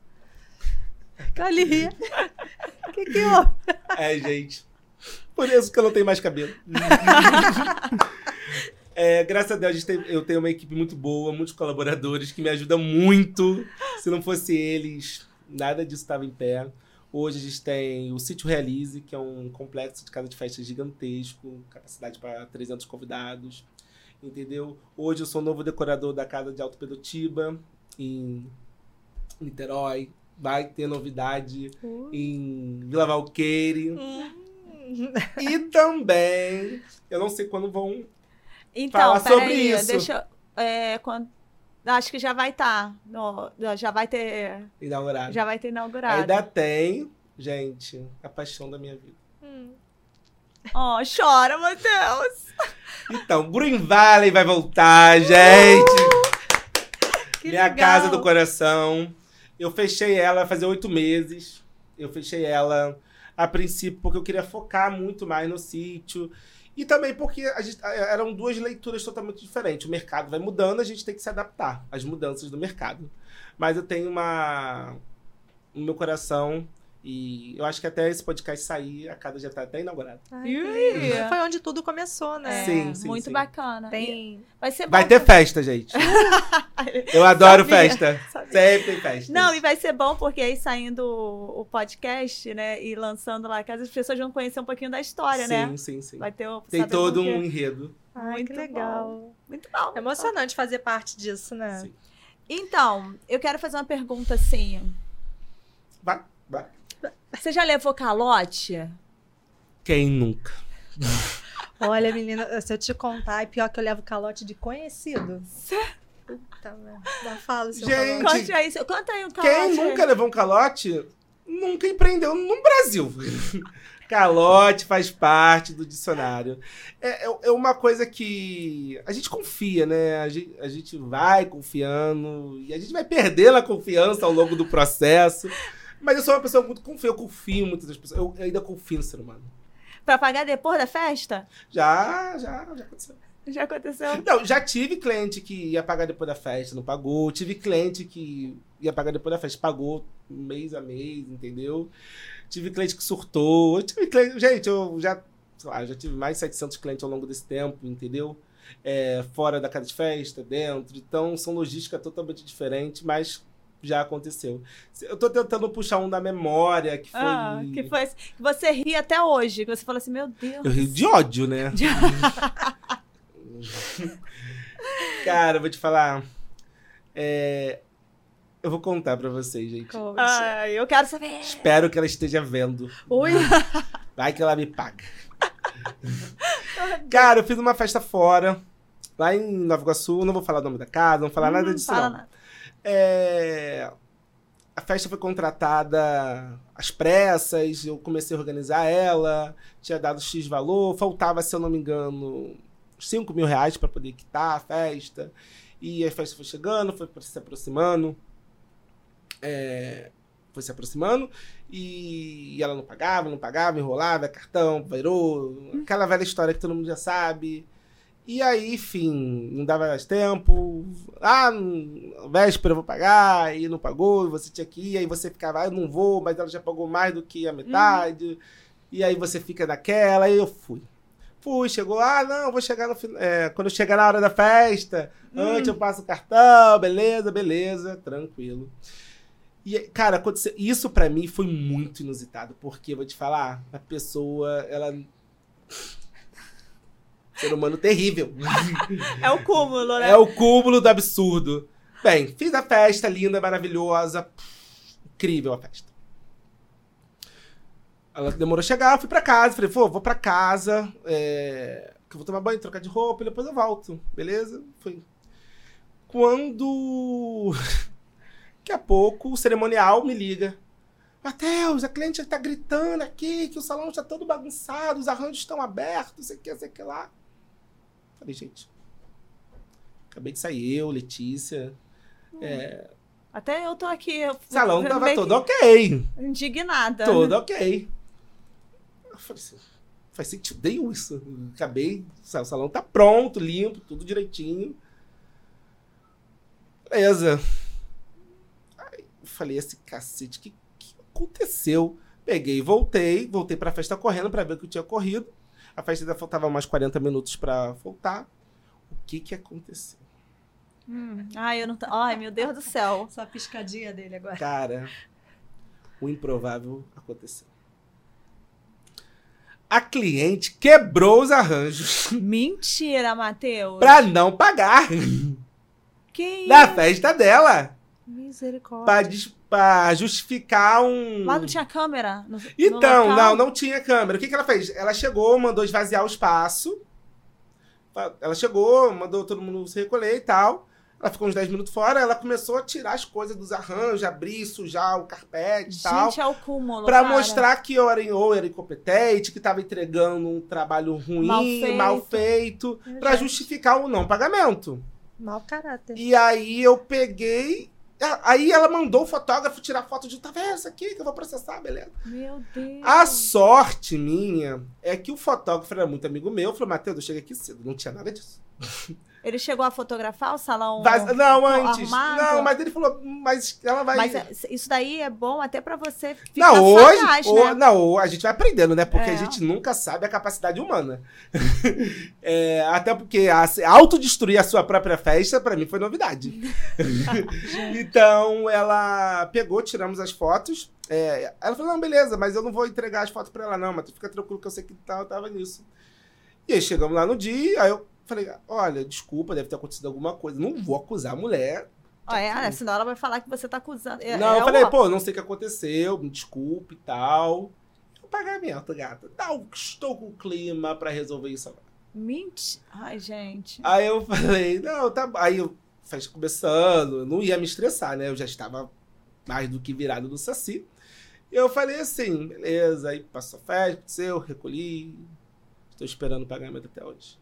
Cali. O que que houve? É, gente. Por isso que eu não tenho mais cabelo. É, graças a Deus, a tem- eu tenho uma equipe muito boa, muitos colaboradores que me ajudam muito. Se não fosse eles, nada disso estava em pé. Hoje a gente tem o Sítio Realize, que é um complexo de casa de festa gigantesco, capacidade para 300 convidados. Entendeu? Hoje eu sou novo decorador da casa de Alto Pedotiba, em Niterói. Vai ter novidade em Vila Valqueire. E também, eu não sei quando vão. Então, Fala sobre peraí, isso. deixa eu- é, quando, acho que já vai estar. já vai ter. inaugurar. Já vai ter inaugurado. Ainda tem, gente, a paixão da minha vida. Oh, chora, Matheus. <laughs> Então, Green Valley vai voltar, gente. Que minha legal. casa do coração. Eu fechei ela fazer oito meses. Eu fechei ela a princípio porque eu queria focar muito mais no sítio. E também porque gente- eram duas leituras totalmente diferentes. O mercado vai mudando, a gente tem que se adaptar às mudanças do mercado. Mas eu tenho uma. No meu coração. E eu acho que até esse podcast sair, a casa já está até inaugurada. Foi onde tudo começou, né? É, Sim, sim, muito sim. bacana. Tem. Vai ser bom. Vai ter festa, gente. <laughs> Eu adoro Sabia, festa. sabia. Sempre tem festa. Não, e vai ser bom porque aí saindo o podcast, né, e lançando lá a casa, as pessoas vão conhecer um pouquinho da história, sim, né? sim, sim. Vai ter o- Tem todo um enredo. Ai, Muito que legal. Muito bom. É emocionante fazer parte disso, né? Sim. Então, eu quero fazer uma pergunta assim. Vai. Você já levou calote? Quem nunca? Olha, menina, se eu te contar, é pior que eu levo calote de conhecido. Puta merda. Não falo seu Gente, calote. Aí, conta aí o calote. Quem nunca levou um calote nunca empreendeu no Brasil. <laughs> Calote faz parte do dicionário. É, é- é uma coisa que a gente confia, né? A gente, a gente vai confiando e a gente vai perdendo a confiança ao longo do processo. Mas eu sou uma pessoa muito confia, eu confio muito nas pessoas. Eu ainda confio no ser humano. Pra pagar depois da festa? Já, já, já aconteceu. Já aconteceu? Não, já tive cliente que ia pagar depois da festa, não pagou. Tive cliente que ia pagar depois da festa, pagou mês a mês, entendeu? Tive cliente que surtou. Eu tive cliente, gente, eu já, sei lá, já tive mais de 700 clientes ao longo desse tempo, entendeu? É, fora da casa de festa, dentro. Então, são logísticas totalmente diferentes, mas já aconteceu. Eu tô tentando puxar um da memória, que foi... Ah, que foi que você ri até hoje. Que você fala assim, meu Deus. Eu rio de ódio, né? <laughs> Cara, eu vou te falar. É, Eu vou contar pra vocês, gente. Ai, eu quero saber. Espero que ela esteja vendo. Ui, <laughs> Vai que ela me paga. <laughs> Cara, eu fiz uma festa fora, lá em Nova Iguaçu. Não vou falar o nome da casa, não vou falar nada Hum, disso, fala não. nada. É, A festa foi contratada às pressas, eu comecei a organizar ela, tinha dado X valor, faltava, se eu não me engano, 5 mil reais para poder quitar a festa. E a festa foi chegando, foi se aproximando. é, foi se aproximando e ela não pagava, não pagava, enrolava, cartão, virou, aquela velha história que todo mundo já sabe. E aí, enfim, não dava mais tempo. Ah, véspera eu vou pagar, e não pagou, e você tinha que ir, aí você ficava, ah, eu não vou, mas ela já pagou mais do que a metade. E aí você fica naquela, aí eu fui. Fui, chegou, ah, não, vou chegar no final. quando eu chegar na hora da festa, antes eu passo o cartão, beleza, beleza, tranquilo. E, cara, aconteceu, isso pra mim foi muito inusitado, porque, vou te falar, a pessoa, ela. Ser humano terrível. É o cúmulo, né? É o cúmulo do absurdo. Bem, fiz a festa linda, maravilhosa. Incrível a festa. Ela demorou a chegar, eu fui pra casa. Falei, pô, vou pra casa. É... que eu vou tomar banho, trocar de roupa e depois eu volto. Beleza? Fui. Quando. Daqui a pouco o cerimonial me liga. Matheus, a cliente tá gritando aqui que o salão está todo bagunçado, os arranjos estão abertos, não sei o que, não sei o que lá. Falei, gente. Acabei de sair eu, Letícia. É, Até eu tô aqui. eu- o salão tava todo ok. Indignada. Todo ok. Eu falei assim, faz sentido nenhum isso. Acabei, o salão tá pronto, limpo, tudo direitinho. Beleza. Aí eu falei assim, cacete, o que, que aconteceu? Peguei e voltei, voltei pra festa correndo pra ver o que tinha ocorrido. A festa ainda faltava mais 40 minutos pra voltar. O que que aconteceu? Hum. Ai, eu não tô... Ai, meu Deus do céu. <laughs> Só a piscadinha dele agora. Cara, o improvável aconteceu. A cliente quebrou os arranjos Mentira, Matheus. pra não pagar Que na festa dela. Misericórdia. Pra, pra justificar um. Lá não tinha câmera? No, no Então, local? não, não tinha câmera. O que, que ela fez? Ela chegou, mandou esvaziar o espaço. Ela chegou, mandou todo mundo se recolher e tal. Ela ficou uns 10 minutos fora, ela começou a tirar as coisas dos arranjos, abrir, sujar o carpete e tal. Gente, é o cúmulo, Pra cara. mostrar que eu era, ou era incompetente, que tava entregando um trabalho ruim, Mal mal feito. feito, pra Gente. justificar o não pagamento. Mau caráter. E aí eu peguei. Aí ela mandou o fotógrafo tirar foto de tá vendo isso aqui que eu vou processar, beleza. Meu Deus. A sorte minha é que o fotógrafo era muito amigo meu. Falou, Matheus, eu cheguei aqui cedo. Não tinha nada disso. Ele chegou a fotografar o salão? Não, antes. Não, mas ele falou, mas ela vai. Mas é- isso daí é bom até pra você ficar Não, hoje, sagaz, né? não, a gente vai aprendendo, né? Porque É. a gente nunca sabe a capacidade humana. <laughs> É, até porque a, autodestruir a sua própria festa, pra mim, foi novidade. <laughs> então, ela pegou, tiramos as fotos. é, ela falou, não, beleza, mas eu não vou entregar as fotos pra ela, não, mas tu fica tranquilo que eu sei que eu tava nisso. E aí, chegamos lá no dia, aí eu falei, olha, desculpa, deve ter acontecido alguma coisa. Não vou acusar a mulher, Ó, é, né? Senão ela vai falar que você tá acusando. É- não, é eu falei, o- pô, não sei o que aconteceu, me desculpe e tal. O pagamento, gata. Não, estou com clima pra resolver isso agora. Mentira. Ai, gente. Aí eu falei, não, tá. Aí eu festa começando, eu não ia me estressar, né? Eu já estava mais do que virado do Saci. E eu falei assim, beleza, aí passou a festa, aconteceu, recolhi. Estou esperando o pagamento até hoje.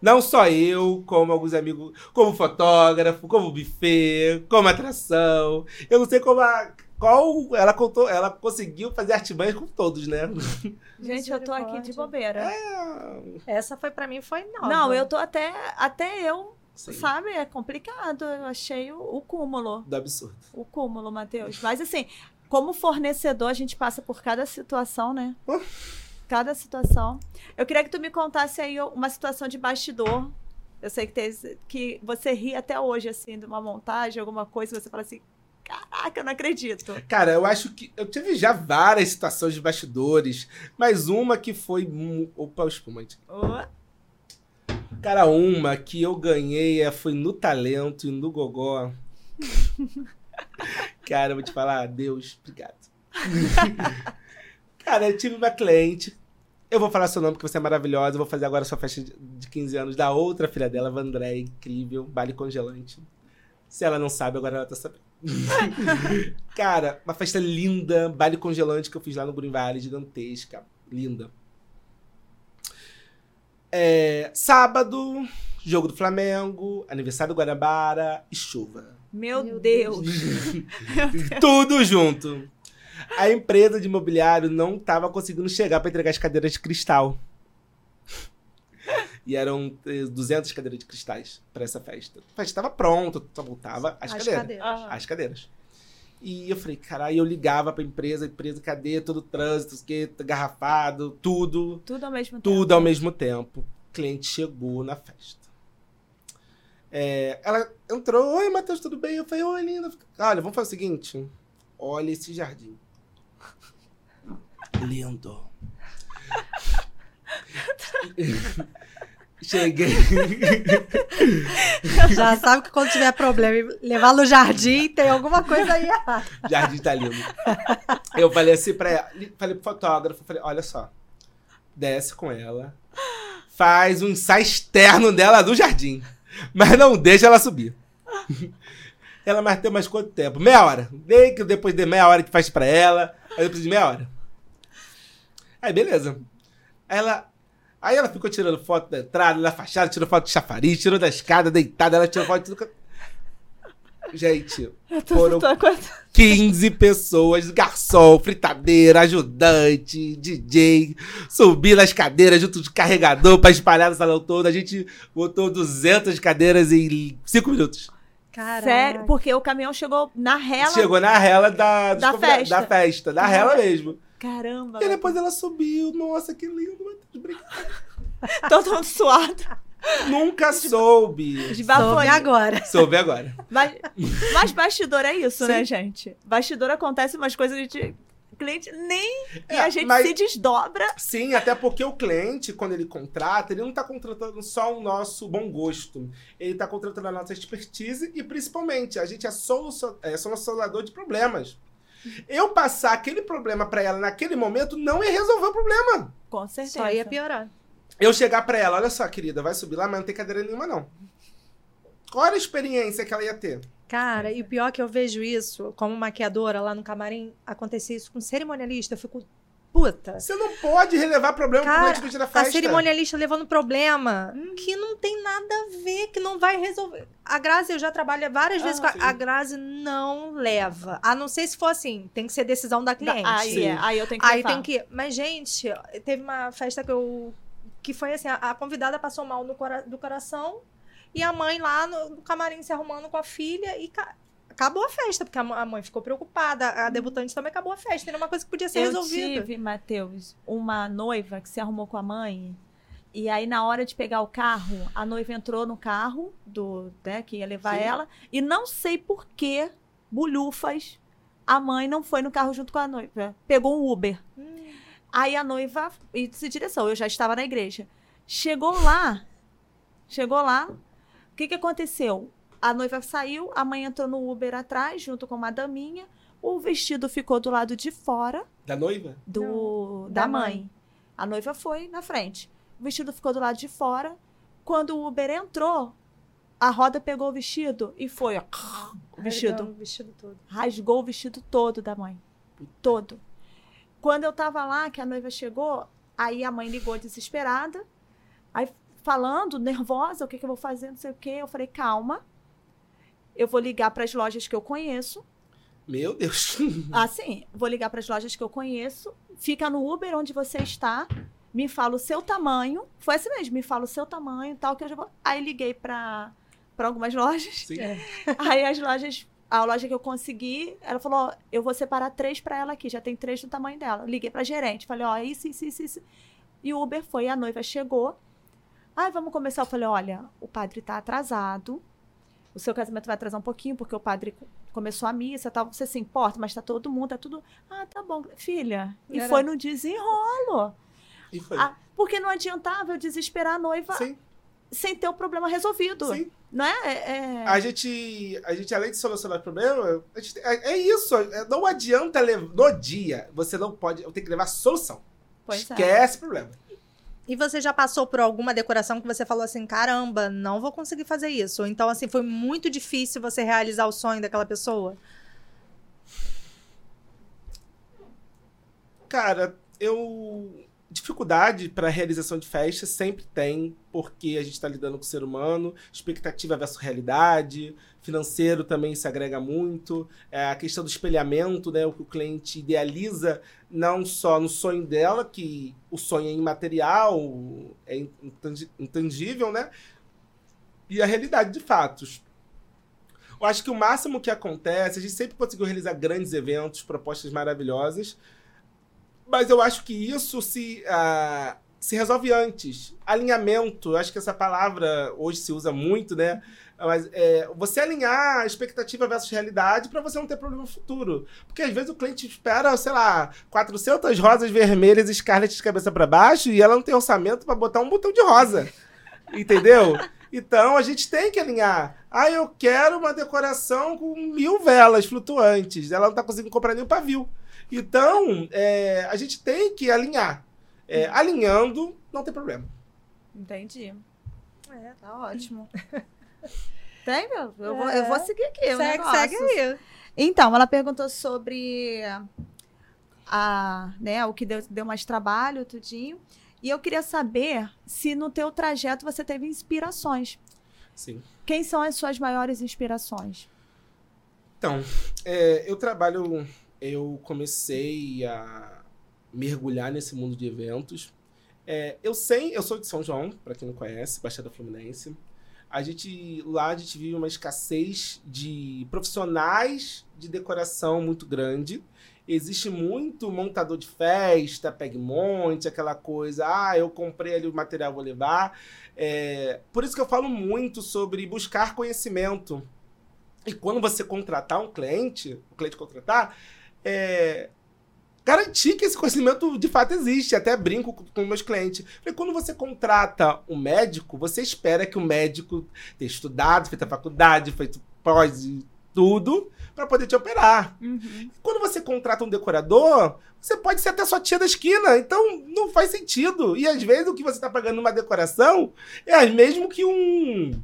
Não só eu, como alguns amigos, como fotógrafo, como buffet, como atração. Eu não sei como a. Qual ela contou, ela conseguiu fazer artimanhas com todos, né? <laughs> Gente, eu tô aqui de bobeira. É, Essa foi pra mim foi nova. Não, eu tô até. Até eu, sim, sabe? É complicado. Eu achei o, o cúmulo. do absurdo. O cúmulo, Matheus. Mas assim, como fornecedor, a gente passa por cada situação, né? <laughs> Cada situação. Eu queria que tu me contasse aí uma situação de bastidor. Eu sei que, tem, que você ri até hoje, assim, de uma montagem, alguma coisa, você fala assim, caraca, eu não acredito. Cara, eu acho que. Eu tive já várias situações de bastidores, mas uma que foi. Opa, o espumante. Ô, Cara, uma que eu ganhei é, foi no talento e no gogó. <laughs> Cara, eu vou te falar, Deus, obrigado. <laughs> Cara, eu tive uma cliente. Eu vou falar seu nome porque você é maravilhosa. Eu vou fazer agora a sua festa de- de 15 anos da outra filha dela, Vandré, incrível, baile congelante. Se ela não sabe, agora ela tá sabendo. <laughs> Cara, uma festa linda, baile congelante que eu fiz lá no Green Valley, gigantesca, linda. É, sábado, jogo do Flamengo, aniversário do Guanabara e chuva. Meu, Meu Deus. <laughs> Tudo junto. A empresa de imobiliário não estava conseguindo chegar para entregar as cadeiras de cristal. E eram eh, 200 cadeiras de cristais para essa festa. A festa estava pronta, só voltava as, As cadeiras. cadeiras. As cadeiras. E eu falei, caralho, eu ligava pra empresa, empresa, cadê todo o trânsito, que garrafado, tudo, Tudo ao mesmo tempo. tudo ao mesmo tempo. O cliente chegou na festa. É, ela entrou, oi, Matheus, tudo bem? Eu falei, oi, linda. Olha, vamos fazer o seguinte. Olha esse jardim. Lindo. <laughs> Cheguei. <laughs> Já sabe que quando tiver problema levar no jardim, tem alguma coisa aí errada. Jardim tá lindo. Eu falei assim pra ela, falei pro fotógrafo, falei, olha só, desce com ela, faz um ensaio externo dela do jardim, mas não deixa ela subir. Ela mais tem mais quanto tempo? Meia hora. Dei que depois de meia hora que faz pra ela, aí depois de meia hora. Aí, beleza. Aí ela, aí ela ficou tirando foto da entrada, da fachada, tirou foto de chafariz, tirou da escada, deitada, ela tirou foto de tudo. Gente, tô, Foram- tô com- 15 pessoas, garçom, fritadeira, ajudante, DJ, subi nas cadeiras junto de carregador pra espalhar no salão todo. A gente botou 200 cadeiras em 5 minutos. Caraca. Sério, porque o caminhão chegou na rela. Chegou na rela da, Da festa. da festa, da rela mesmo. Caramba. E depois ela subiu. Nossa, que lindo, Matheus. Obrigado. <laughs> Todo mundo suado. Nunca soube. Soube Esbaforido. agora. Soube agora. Mas, mas bastidor é isso, Sim. né, gente? Bastidor acontece umas coisas que o cliente nem. e É, a gente mas- se desdobra. Sim, até porque o cliente, quando ele contrata, ele não está contratando só o nosso bom gosto. Ele está contratando a nossa expertise e, principalmente, a gente é, é solucionador de problemas. Eu passar aquele problema para ela naquele momento não ia resolver o problema. Com certeza. Só ia piorar. Eu chegar para ela, olha só, querida, vai subir lá, mas não tem cadeira nenhuma, não. Qual era a experiência que ela ia ter? Cara, e o pior é que eu vejo isso, como maquiadora lá no camarim, acontecia isso com cerimonialista, eu fico puta. Você não pode relevar problema pro Cara, cliente da A festa. cerimonialista levando problema que não tem nada a ver, que não vai resolver. A Grazi, eu já trabalhei várias vezes Ah, com a, a Grazi não leva. A não ser se for assim, tem que ser decisão da cliente. Aí, Sim. é, aí eu tenho que Aí levar. tem que. Mas, gente, teve uma festa que eu. Que foi assim: a, a convidada passou mal no cora- do coração e a mãe lá no, no camarim se arrumando com a filha e acabou a festa, porque a, mãe ficou preocupada. A debutante também acabou a festa. Era uma coisa que podia ser eu resolvida. tive, Matheus, uma noiva que se arrumou com a mãe. E aí, na hora de pegar o carro, a noiva entrou no carro do, né, que ia levar Sim. ela. E não sei por que, bulhufas, a mãe não foi no carro junto com a noiva. Pegou um Uber. Hum. Aí a noiva e disse direção. Eu já estava na igreja. Chegou lá. Chegou lá. O que, que aconteceu? A noiva saiu, a mãe entrou no Uber atrás, junto com uma daminha. O vestido ficou do lado de fora Da noiva? do, da da mãe. mãe. A noiva foi na frente. O vestido ficou do lado de fora. Quando o Uber entrou, a roda pegou o vestido e foi, ó, o vestido. Carregando O vestido todo. Rasgou o vestido todo da mãe. Todo. Quando eu tava lá, que a noiva chegou, aí a mãe ligou desesperada. Aí falando, nervosa, o que, que eu vou fazer, não sei o quê. Eu falei, calma. Eu vou ligar para as lojas que eu conheço. Meu Deus. <laughs> Assim, vou ligar para as lojas que eu conheço. Fica no Uber onde você está. Me fala o seu tamanho. Foi assim mesmo, me fala o seu tamanho, tal que eu já vou. Aí liguei para para algumas lojas. Sim. É. <laughs> Aí as lojas, a loja que eu consegui, ela falou: ó, eu vou separar três para ela aqui, já tem três do tamanho dela. Liguei para gerente, falei: ó, isso, isso, isso, isso. E o Uber foi, a noiva chegou. Ai, vamos começar. Eu falei: olha, o padre tá atrasado. O seu casamento vai atrasar um pouquinho, porque o padre começou a missa e tal. Você se importa, mas tá todo mundo, tá tudo. Ah, tá bom, filha. E Era- foi no desenrolo. E foi. Ah, porque não adiantava eu desesperar a noiva Sim, sem ter o problema resolvido. sim. Não é? é- é- A gente, a gente, além de solucionar o problema, a gente- é, é isso. é- Não adianta levar. No dia, você não pode. Eu tenho que levar solução. Pois é. Esquece o problema. E você já passou por alguma decoração que você falou assim, caramba, não vou conseguir fazer isso? Ou então, assim, foi muito difícil você realizar o sonho daquela pessoa? Cara, eu. Dificuldade para realização de festa sempre tem, porque a gente está lidando com o ser humano, expectativa versus realidade, financeiro também se agrega muito, é, a questão do espelhamento, né, o que o cliente idealiza, não só no sonho dela, que o sonho é imaterial, é intangível, né, e a realidade de fatos. Eu acho que o máximo que acontece, a gente sempre conseguiu realizar grandes eventos, propostas maravilhosas, mas eu acho que isso se, ah, se resolve antes. Alinhamento, acho que essa palavra hoje se usa muito, né? Mas é, você alinhar expectativa versus realidade para você não ter problema no futuro. Porque às vezes o cliente espera, sei lá, 400 rosas vermelhas e Scarlett de cabeça para baixo e ela não tem orçamento para botar um botão de rosa. Entendeu? Então a gente tem que alinhar. Ah, eu quero uma decoração com mil velas flutuantes. Ela não tá conseguindo comprar nenhum pavio. Então, é, a gente tem que alinhar. É, alinhando, não tem problema. Entendi. É. Tá ótimo. <laughs> Tem, meu? Eu, vou, eu vou seguir aqui. o segue, negócio. segue aí. Então, ela perguntou sobre a, né, o que deu, deu mais trabalho, tudinho. E eu queria saber se no teu trajeto você teve inspirações. Sim. Quem são as suas maiores inspirações? Então, é, eu trabalho. Eu comecei a mergulhar nesse mundo de eventos. É, eu sei, eu sou de São João, para quem não conhece, Baixada Fluminense. A gente lá a gente vive uma escassez de profissionais de decoração muito grande. Existe muito montador de festa, peg monte, aquela coisa. Ah, eu comprei ali o material, vou levar. É, por isso que eu falo muito sobre buscar conhecimento. E quando você contratar um cliente, o cliente contratar, é, garantir que esse conhecimento de fato existe. Até brinco com, meus clientes. Falei, quando você contrata um médico, você espera que o médico tenha estudado, feito a faculdade, feito pós e tudo, para poder te operar. Quando você contrata um decorador, você pode ser até sua tia da esquina. Então, não faz sentido. E às vezes o que você está pagando numa decoração é o mesmo que um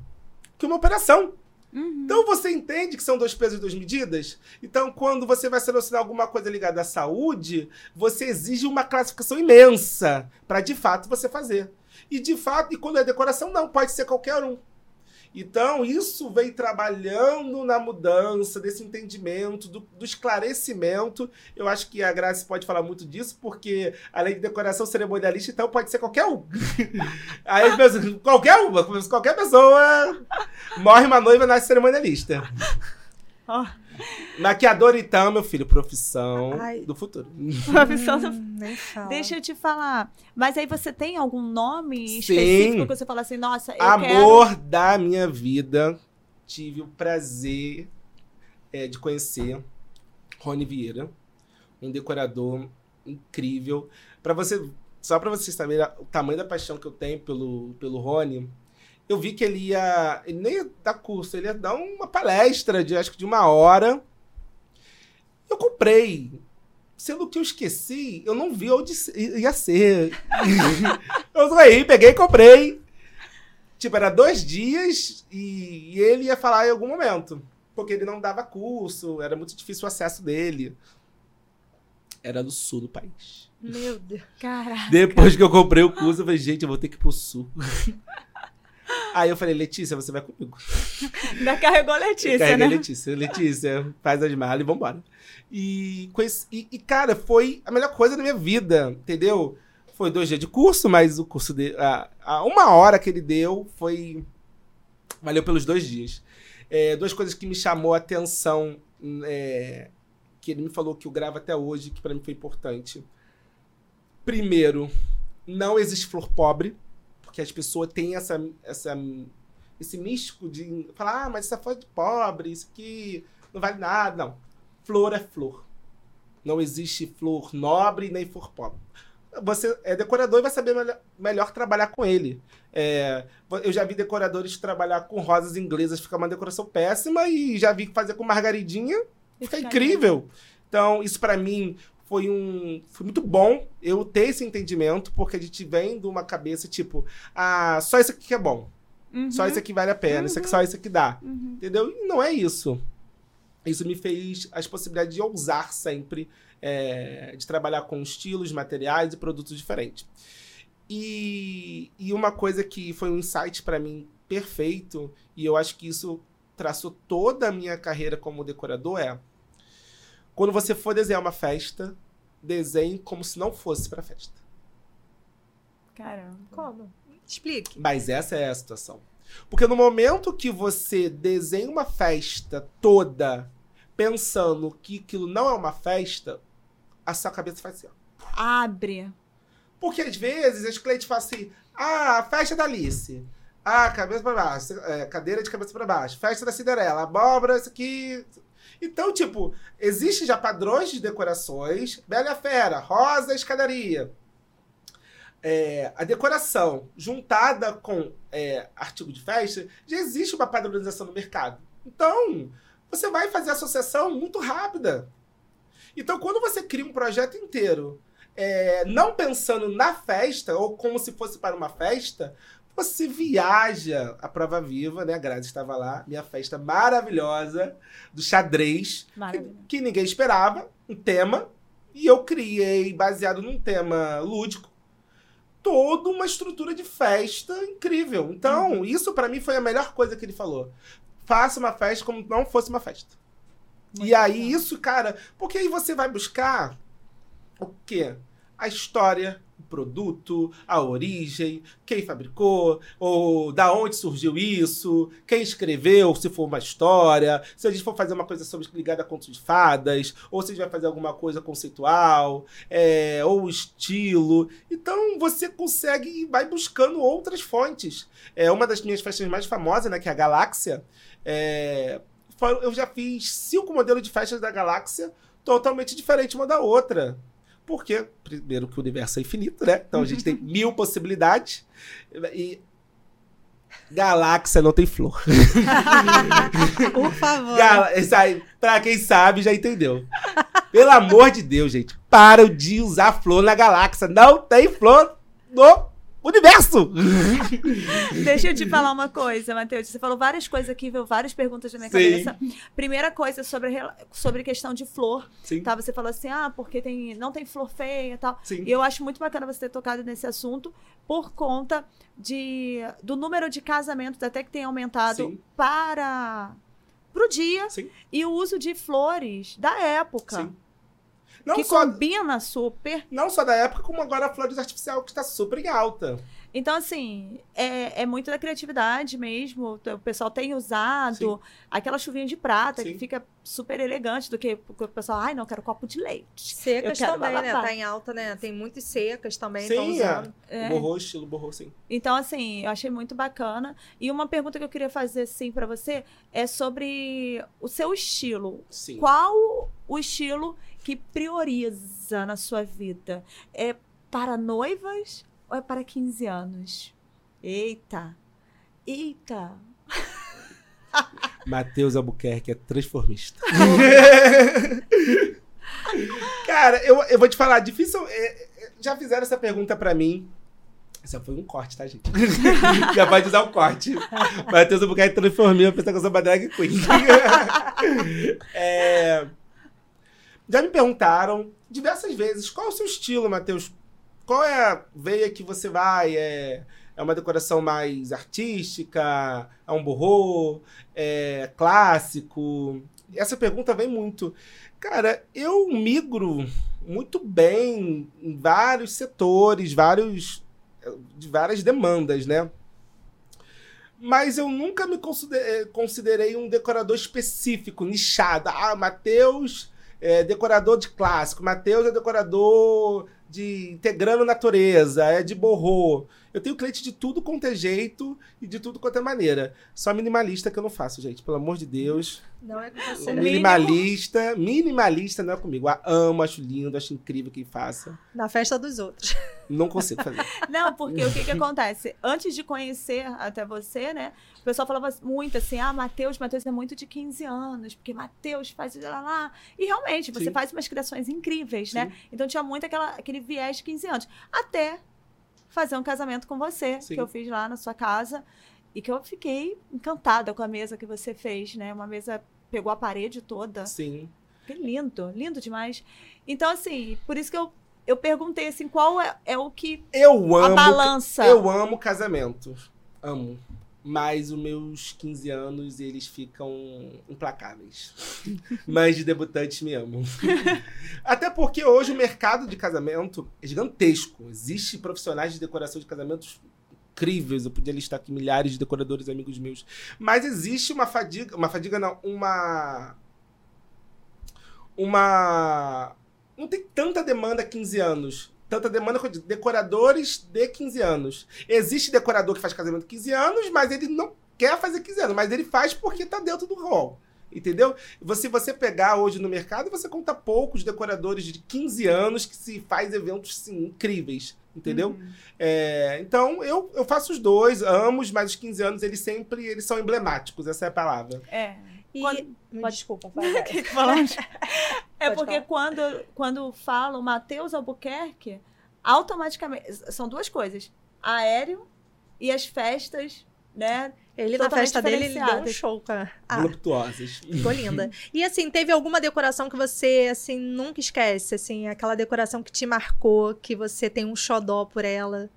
que uma operação. Então você entende que são dois pesos e duas medidas? Então, quando você vai selecionar alguma coisa ligada à saúde, você exige uma classificação imensa para de fato você fazer. E de fato, e quando é decoração, não, pode ser qualquer um. Então, isso vem trabalhando na mudança desse entendimento, do, do esclarecimento. Eu acho que a Grace pode falar muito disso, porque além de decoração cerimonialista, então pode ser qualquer um. <laughs> Aí, qualquer uma, qualquer pessoa morre uma noiva nasce cerimonialista. Ó. Maquiador, então, meu filho, profissão Ai. do futuro. Profissão do- Hum, <laughs> nem fala. Deixa eu te falar. Mas aí você tem algum nome Sim. específico que você fala assim, nossa, eu quero... Amor da minha vida. Tive o prazer é, de conhecer Rony Vieira, um decorador incrível. Para você, só para vocês saberem o tamanho da paixão que eu tenho pelo, pelo Rony, eu vi que ele ia, ele nem ia dar curso, ele ia dar uma palestra de acho que de uma hora. Eu comprei. Sendo que eu esqueci, eu não vi onde ia ser. <laughs> eu saí, peguei e comprei. Tipo, era dois dias e, e ele ia falar em algum momento. Porque ele não dava curso, era muito difícil o acesso dele. Era do sul do país. Meu Deus. Caraca. Depois que eu comprei o curso, eu falei, gente, eu vou ter que ir pro sul. <laughs> Aí eu falei, Letícia, você vai comigo. <laughs> Ainda carregou a Letícia, Carreguei né? Letícia. Letícia, faz as malas e vambora. E, conheci- e, e, cara, foi a melhor coisa da minha vida, entendeu? Foi dois dias de curso, mas o curso de. A, a uma hora que ele deu foi. Valeu pelos dois dias. É, duas coisas que me chamou a atenção, é, que ele me falou que eu gravo até hoje, que pra mim foi importante. Primeiro, não existe flor pobre, porque as pessoas têm essa, essa, esse místico de falar, ah, mas flor é de pobre, isso aqui não vale nada. Não. Flor é flor. Não existe flor nobre nem flor pobre. você é decorador e vai saber melhor, melhor trabalhar com ele. É, eu já vi decoradores trabalhar com rosas inglesas, fica uma decoração péssima, e já vi fazer com margaridinha, fica incrível. Então, isso para mim foi um foi muito bom eu ter esse entendimento, porque a gente vem de uma cabeça tipo, ah, só isso aqui que é bom. Uhum. Só isso aqui vale a pena, uhum. isso aqui, só isso aqui dá. Uhum. Entendeu? E não é isso. Isso me fez as possibilidades de ousar sempre, é, de trabalhar com estilos, materiais e produtos diferentes. E, e uma coisa que foi um insight para mim perfeito, e eu acho que isso traçou toda a minha carreira como decorador, é quando você for desenhar uma festa, desenhe como se não fosse para festa. Caramba. Como? Explique. Mas essa é a situação. Porque no momento que você desenha uma festa toda pensando que aquilo não é uma festa, a sua cabeça faz assim, ó. Abre. Porque às vezes os clientes falam assim: ah, festa da Alice. Ah, cabeça para baixo, é, cadeira de cabeça para baixo. Festa da Cinderela, abóbora, isso aqui. Então, tipo, existem já padrões de decorações. Bela Fera, rosa, escadaria. É, a decoração juntada com é, artigo de festa, já existe uma padronização no mercado. Então, você vai fazer associação muito rápida. Então, quando você cria um projeto inteiro, é, não pensando na festa, ou como se fosse para uma festa, você viaja a prova viva, né? A Grazi estava lá, minha festa maravilhosa do xadrez, que, que, ninguém esperava, um tema, e eu criei, baseado num tema lúdico, toda uma estrutura de festa incrível. Então, uhum. isso para mim foi a melhor coisa que ele falou. Faça uma festa como não fosse uma festa. Muito e aí, legal. isso, cara, porque aí você vai buscar o quê? A história, produto, a origem, quem fabricou, ou da onde surgiu isso, quem escreveu, se for uma história, se a gente for fazer uma coisa sobre ligada a contos de fadas, ou se a gente vai fazer alguma coisa conceitual, é, ou estilo. Então você consegue e vai buscando outras fontes. É uma das minhas festas mais famosas, né, que é a Galáxia. É, eu já fiz cinco modelos de festas da Galáxia totalmente diferentes uma da outra. Porque, primeiro, que o universo é infinito, né? Então a gente tem <laughs> mil possibilidades. E. Galáxia não tem flor. <laughs> Por favor. Gal Isso aí, pra quem sabe, já entendeu. Pelo amor de Deus, gente. Para de usar flor na galáxia. Não tem flor no universo! <laughs> Deixa eu te falar uma coisa, Matheus. Você falou várias coisas aqui, veio várias perguntas na minha Sim. cabeça. Primeira coisa sobre, sobre questão de flor. Sim. Tá? Você falou assim, ah, porque tem, não tem flor feia e tal. Sim. E eu acho muito bacana você ter tocado nesse assunto por conta de, do número de casamentos até que tem aumentado Sim. para o dia Sim. e o uso de flores da época. Sim. Não que só, combina super. Não só da época, como agora a flores artificial, que está super em alta. Então, assim, é, é muito da criatividade mesmo. O pessoal tem usado Sim. aquela chuvinha de prata Sim. que fica super elegante do que o pessoal, ai, não, quero copo de leite. Secas também, né? Tá em alta, né? Tem muitas secas também. Sim, é. é. Borrou, estilo borrou, sim. Então, assim, eu achei muito bacana. E uma pergunta que eu queria fazer, assim, para você é sobre o seu estilo. Sim. Qual o estilo que prioriza na sua vida? É para noivas ou é para 15 anos? Eita! Eita! <laughs> Matheus Albuquerque é transformista. <laughs> Cara, eu, eu vou te falar, difícil. É, é já fizeram essa pergunta para mim. Essa foi um corte, tá, gente? <laughs> já pode usar o um corte. Matheus Albuquerque transformista, pensa que eu sou uma drag queen. é. Já me perguntaram diversas vezes qual é o seu estilo, Matheus? Qual é a veia que você vai? É, é uma decoração mais artística? É um borrô? É clássico? Essa pergunta vem muito. Cara, eu migro muito bem em vários setores, vários de várias demandas, né? Mas eu nunca me considerei um decorador específico, nichado. Ah, Matheus é decorador de clássico, Matheus é decorador de integrando natureza, é de borrô. Eu tenho cliente de tudo quanto é jeito e de tudo quanto é maneira. Só minimalista que eu não faço, gente. Pelo amor de Deus. Não é com você. minimalista, minimalista não é comigo. Eu amo, acho lindo, acho incrível quem faça. Na festa dos outros. Não consigo fazer. <laughs> Não, porque o que que acontece? Antes de conhecer até você, né? O pessoal falava muito assim: ah, Matheus, Matheus é muito de 15 anos, porque Matheus faz lá, lá. E realmente, você Sim. faz umas criações incríveis, né? Então tinha muito aquela, aquele viés de 15 anos. Até fazer um casamento com você, Sim. que eu fiz lá na sua casa. E que eu fiquei encantada com a mesa que você fez, né? Uma mesa pegou a parede toda. Sim. Que lindo, lindo demais. Então, assim, por isso que eu, eu perguntei assim, qual é, é o que Eu a amo. balança. Eu amo casamento. Amo. Mas os meus 15 anos, eles ficam implacáveis. <laughs> Mães de debutantes me amam. <laughs> Até porque hoje o mercado de casamento é gigantesco. Existem profissionais de decoração de casamentos incríveis. Eu podia listar aqui milhares de decoradores amigos meus. Mas existe uma fadiga. Uma fadiga, não. Uma. Uma. Não tem tanta demanda há 15 anos. Tanta demanda de decoradores de 15 anos. Existe decorador que faz casamento de 15 anos, mas ele não quer fazer 15 anos, mas ele faz porque tá dentro do rol. Entendeu? Se você pegar hoje no mercado, você conta poucos decoradores de 15 anos que se faz eventos sim, incríveis. Entendeu? Uhum. É, então, eu, eu faço os dois, amos, mas os 15 anos, eles sempre eles são emblemáticos, essa é a palavra. É. E... Quando-. Desculpa, <laughs> vai, vai. <laughs> É Pode porque falar. quando, quando falo Matheus Albuquerque, automaticamente. São duas coisas: aéreo e as festas, né? Ele, na festa dele, ele deu um show com a... Ah, Voluptuosas. ficou linda. E assim, teve alguma decoração que você, assim, nunca esquece? Assim, aquela decoração que te marcou, que você tem um xodó por ela?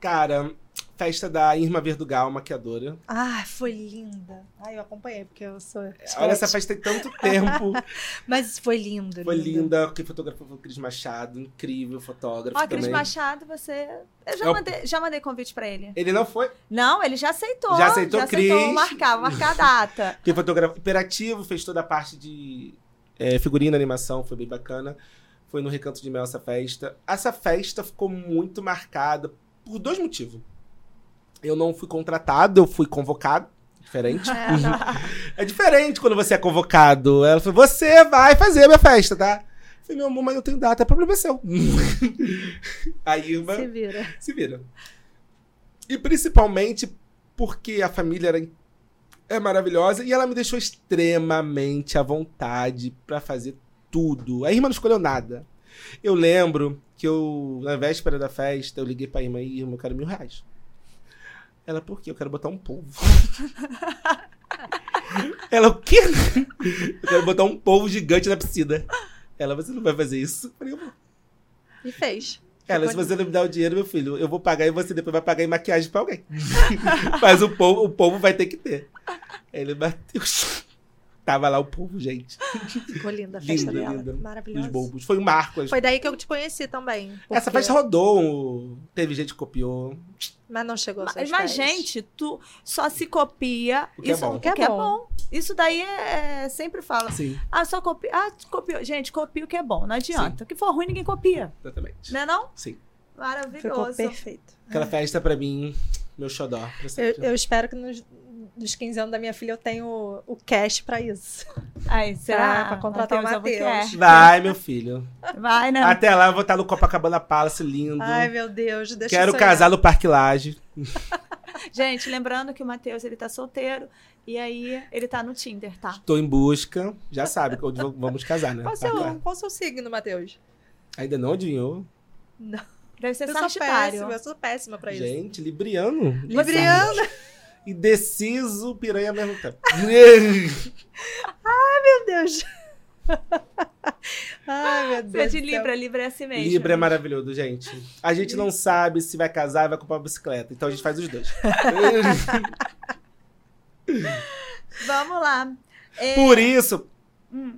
Cara, festa da Irma Verdugal, maquiadora. Ah, foi linda. Ai, eu acompanhei, porque eu sou... Olha, essa festa tem tanto tempo. <laughs> Mas foi lindo, Foi lindo. linda. Quem fotografou foi o Cris Machado, incrível fotógrafo Ó, Cris. Machado, você. Eu já, mandei, já mandei convite pra ele. Ele não foi. Não, ele já aceitou. Já aceitou, já aceitou Cris. marcar, marcar a data. <laughs> Quem fotografou. Imperativo, fez toda a parte de é, figurina, animação, foi bem bacana. Foi no Recanto de Mel essa festa. Essa festa ficou muito marcada por dois motivos. Eu não fui contratado, eu fui convocado. Diferente. É, <laughs> não. É diferente quando você é convocado. Ela falou: você vai fazer a minha festa, tá? Eu falei, meu amor, mas eu tenho data, é problema seu. <laughs> a Irma Se vira. se vira. E principalmente porque a família era, é maravilhosa e ela me deixou extremamente à vontade pra fazer tudo. A Irma não escolheu nada. Eu lembro que eu, na véspera da festa, eu liguei pra Irma e Irma, eu quero mil reais. Ela, por quê? Eu quero botar um polvo. <laughs> Ela, o quê? Eu quero botar um polvo gigante na piscina. Ela, você não vai fazer isso? Eu falei, eu vou. E fez. Ela, se você não me dá o dinheiro, meu filho, eu vou pagar e você depois vai pagar em maquiagem pra alguém. <laughs> Mas o povo, o povo vai ter que ter. Aí Ele bateu. Tava lá o povo, gente. <laughs> Ficou linda a festa Linda, dela. linda. Os Maravilhosa. bobos. Foi um marco. Foi daí que eu te conheci também. Essa porque- festa rodou. Teve gente que copiou. Mas não chegou Mas, mas, pés. gente, tu só se copia. O que é isso, bom. O que é bom. Isso daí é, é- sempre fala. Sim, Ah, só copia. Ah, copiou. Gente, copia o que é bom. Não adianta. O que for ruim, ninguém copia. exatamente. Não é não? Sim. Ficou Maravilhoso. perfeito. Aquela festa pra mim, meu xodó. pra Eu, eu espero que nos, nos 15 anos da minha filha eu tenha o, cash pra isso. Aí, será? <laughs> pra contratar o Matheus. Vai, meu filho. Vai, né? Até lá eu vou estar no Copacabana Palace lindo. Ai, meu Deus, deixa eu Quero casar no Parque Laje. <laughs> Gente, lembrando que o Matheus, ele tá solteiro. E aí, ele tá no Tinder, tá? Tô em busca. Já sabe vamos casar, né? Qual seu, qual seu signo, Matheus? Ainda não adivinhou? Deve ser Eu sou Sagitário. péssima, eu sou péssima pra isso. Gente, Libriano. Libriana, Indeciso, piranha ao mesmo tempo. <laughs> meu Deus. Ai, meu Deus. <laughs> Você é de. Libra, Libra é assim mesmo. Libra é maravilhoso, gente. A gente não sabe se vai casar e vai comprar uma bicicleta. Então a gente faz os dois. <laughs> Vamos lá. É, Por isso, hum,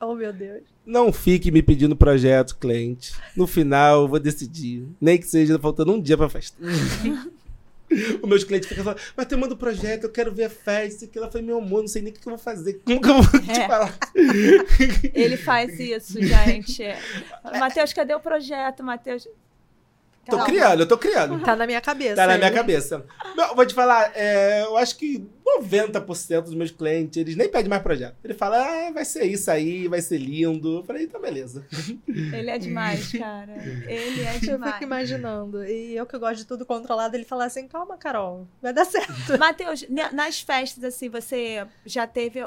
Oh, meu Deus. não fique me pedindo projeto, cliente. No final, eu vou decidir. Nem que seja faltando um dia pra festa. <laughs> Os meus clientes ficam falando, mas manda o projeto, eu quero ver a festa. Que ela foi meu amor, não sei nem o que eu vou fazer. Como que eu vou te É. falar? Ele faz isso, gente. <laughs> Matheus, cadê o projeto, Matheus? Tô Calma. criando, eu tô criando. Tá na minha cabeça. Tá na minha ele. cabeça. Não, vou te falar, é, eu acho que 90% dos meus clientes, eles nem pedem mais projeto. Ele fala, ah, vai ser isso aí, vai ser lindo. Eu falei, então beleza. Ele é demais, cara. Ele é Eu demais. fico imaginando. E eu que gosto de tudo controlado, ele fala assim: calma, Carol, vai dar certo. <laughs> Matheus, nas festas, assim, você já teve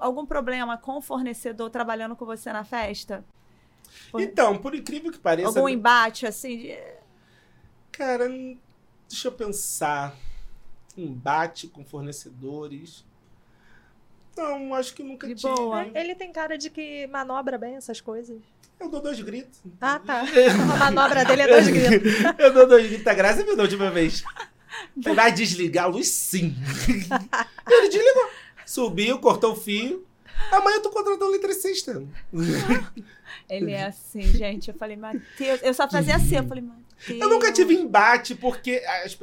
algum problema com o fornecedor trabalhando com você na festa? Então, por incrível que pareça, Algum embate, assim? de- cara, deixa eu pensar. Embate com fornecedores. Não, acho que nunca De tive. boa. Ele tem cara de que manobra bem essas coisas. Eu dou dois gritos. Ah, tá. <laughs> A manobra dele é dois gritos. <laughs> Eu dou dois gritos. A graça me da última vez. Vai desligar a luz sim. <laughs> Ele desligou. Subiu, cortou o fio. Amanhã eu tô contratando um eletricista. Ele é assim, gente. Eu falei, Matheus. Eu só fazia assim. Eu falei, Matheus. Eu nunca tive embate, porque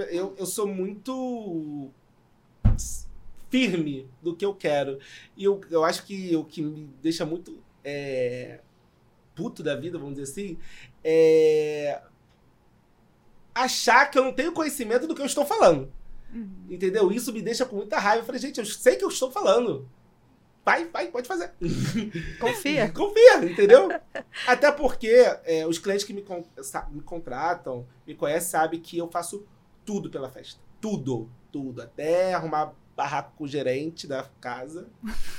eu, eu sou muito firme do que eu quero. E eu, eu acho que o que me deixa muito é, puto da vida, vamos dizer assim, é achar que eu não tenho conhecimento do que eu estou falando. Uhum. Entendeu? Isso me deixa com muita raiva. Eu falei, gente, eu sei que eu estou falando. Vai, vai, pode fazer. <laughs> Confia. <laughs> Confia, entendeu? <laughs> Até porque é, os clientes que me, con- me contratam, me conhecem, sabem que eu faço tudo pela festa. Tudo, tudo. Até arrumar barraco com o gerente da casa.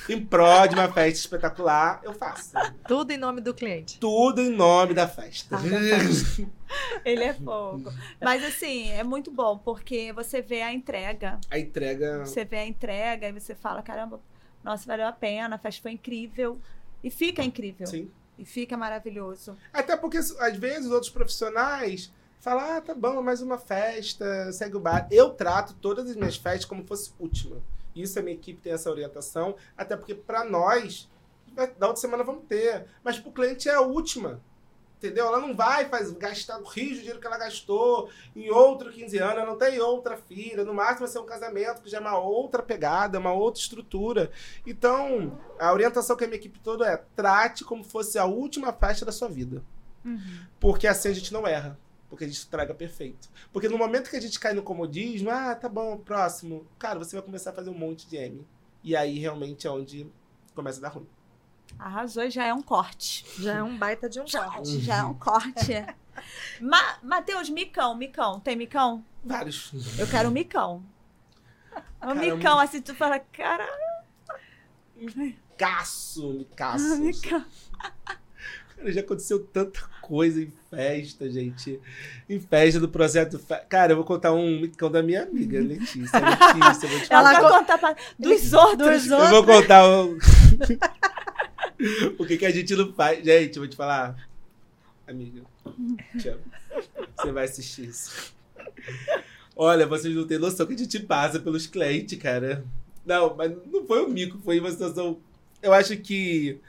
Em prol de uma festa espetacular, eu faço. Tudo em nome do cliente. Tudo em nome da festa. Ah, da Ele é fogo. Mas assim, é muito bom, porque você vê a entrega. A entrega. Você vê a entrega e você fala, caramba, nossa, valeu a pena, a festa foi incrível. E fica incrível. Sim. E fica maravilhoso. Até porque, às vezes, outros profissionais falam, ah, tá bom, mais uma festa, segue o bar. Eu trato todas as minhas festas como fosse última. Isso a minha equipe tem essa orientação, até porque para nós, da outra semana vamos ter. Mas pro cliente é a última. Entendeu? Ela não vai faz, gastar o rio de dinheiro que ela gastou em outro 15 anos, ela não tem outra filha. No máximo vai ser um casamento, que já é uma outra pegada, uma outra estrutura. Então, a orientação que a minha equipe toda é trate como fosse a última festa da sua vida. Porque assim a gente não erra. Porque a gente traga perfeito. Porque no momento que a gente cai no comodismo, ah, tá bom, próximo. Cara, você vai começar a fazer um monte de M. E aí realmente é onde começa a dar ruim. Arrasou e já é um corte. Já é um baita de um corte. Corte, já é um corte. Ma Matheus, micão, micão. Tem micão? Vários. Eu quero um micão. Um Caramba. micão, assim, tu fala, cara, Caço, me caço. micão. Cara, já aconteceu tanta coisa em festa, gente. Em festa do projeto. Fe... Cara, eu vou contar um micão da minha amiga, Letícia. Letícia, eu vou te Ela Ela vai co- contar pra... dos outros. Dos Eu vou contar o... <laughs> <laughs> o que, que a gente não faz. Gente, vou te falar. Amiga, te amo. Você vai assistir isso. Olha, vocês não têm noção que a gente passa pelos clientes, cara. Não, mas não foi um mico, foi uma situação. Eu acho que.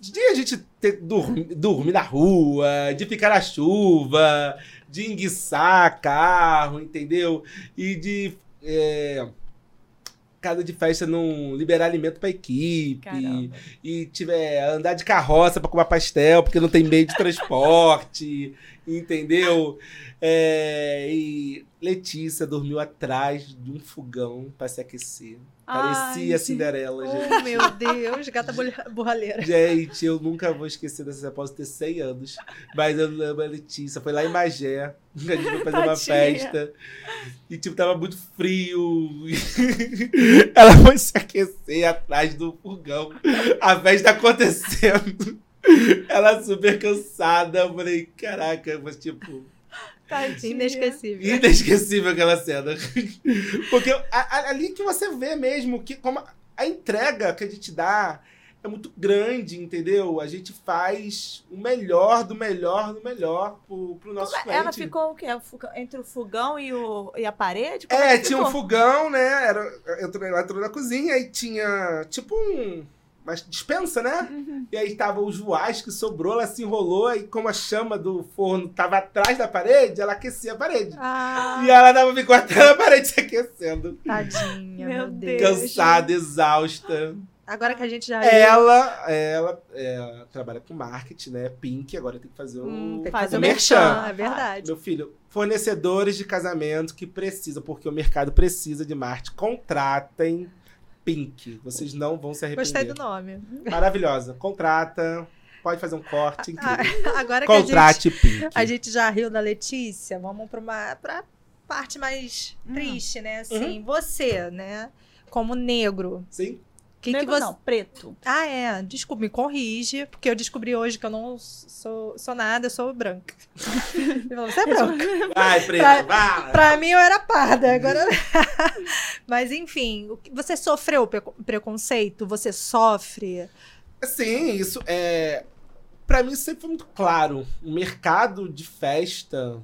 De a gente ter, dormir, dormir na rua, de ficar na chuva, de enguiçar carro, entendeu? E de. É, casa de festa não liberar alimento pra equipe. Caramba. E tiver andar de carroça pra comer pastel, porque não tem meio de transporte. <laughs> entendeu? É, e Letícia dormiu atrás de um fogão pra se aquecer. Parecia Ai, Cinderela, gente. Oh, meu Deus, gata burralheira. Gente, eu nunca vou esquecer dessa. Eu posso ter 100 anos. Mas eu amo a Letícia. Foi lá em Magé. A gente foi fazer uma festa. E, tipo, tava muito frio. <laughs> Ela foi se aquecer atrás do fogão. A festa acontecendo. Ela super cansada. Eu falei, caraca, mas tipo. Tadinha. Inesquecível. Inesquecível aquela cena. Porque a- a- ali que você vê mesmo que como a, a entrega que a gente dá é muito grande, entendeu? A gente faz o melhor do melhor do melhor pro, pro nosso Como é? cliente. Ela ficou o quê? Entre o fogão e, o, e a parede? Como É, que tinha um ficou? fogão, né? Era, entrou, ela entrou na cozinha e tinha tipo um, uma dispensa, né? Uhum. E aí tava o Joás que sobrou, ela se enrolou e como a chama do forno tava atrás da parede, ela aquecia a parede. Ah, E ela tava me cortando a parede <laughs> se aquecendo. tadinha, Meu Deus. Cansada, exausta. Agora que a gente já Ela, ela, é, trabalha com marketing, né? Pink, agora tem que fazer o. Hum, tem que Faz fazer o o merchan. merchan, é verdade. Meu filho, fornecedores de casamento que precisam, porque o mercado precisa de marketing, contratem Pink. Vocês não vão se arrepender. Gostei do nome. Maravilhosa. Contrata, pode fazer um corte incrível. Ah, <laughs> Agora que a gente, Contrate Pink. a gente já riu da Letícia, vamos para uma pra parte mais Hum. triste, né? Assim, Uhum. você, né? Como negro. Sim? Que que Negro você... não, preto. Ah, é. Desculpa, me corrige, porque eu descobri hoje que eu não sou, sou nada, eu sou branca. <laughs> Ele falou, você é branca. Ai, preto, Pra- vai. Pra mim eu era parda, agora. <laughs> Mas enfim, o que- você sofreu pre- preconceito? Você sofre? Sim, isso é. Pra mim sempre foi muito claro. O mercado de festa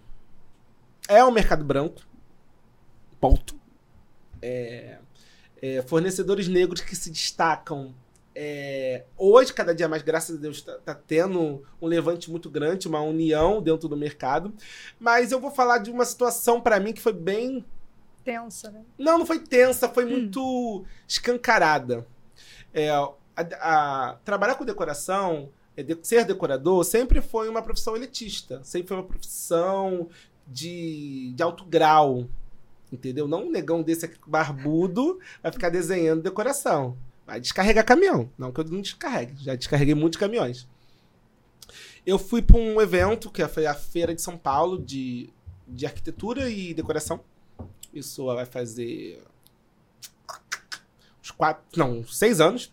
é um mercado branco. Ponto. É, é, fornecedores negros que se destacam. é, hoje, cada dia mais, graças a Deus, tá, tá tendo um levante muito grande, uma união dentro do mercado. Mas eu vou falar de uma situação pra mim que foi bem Tensa, né? não, não foi tensa, foi muito escancarada. É, a- a- trabalhar com decoração, é, ser decorador, sempre foi uma profissão elitista. Sempre foi uma profissão de, de alto grau. Entendeu? Não um negão desse aqui barbudo vai ficar desenhando decoração. Vai descarregar caminhão. Não que eu não descarregue. Já descarreguei muitos caminhões. Eu fui para um evento, que foi a Feira de São Paulo, de, de arquitetura e decoração. Isso vai fazer uns quatro, não, seis anos.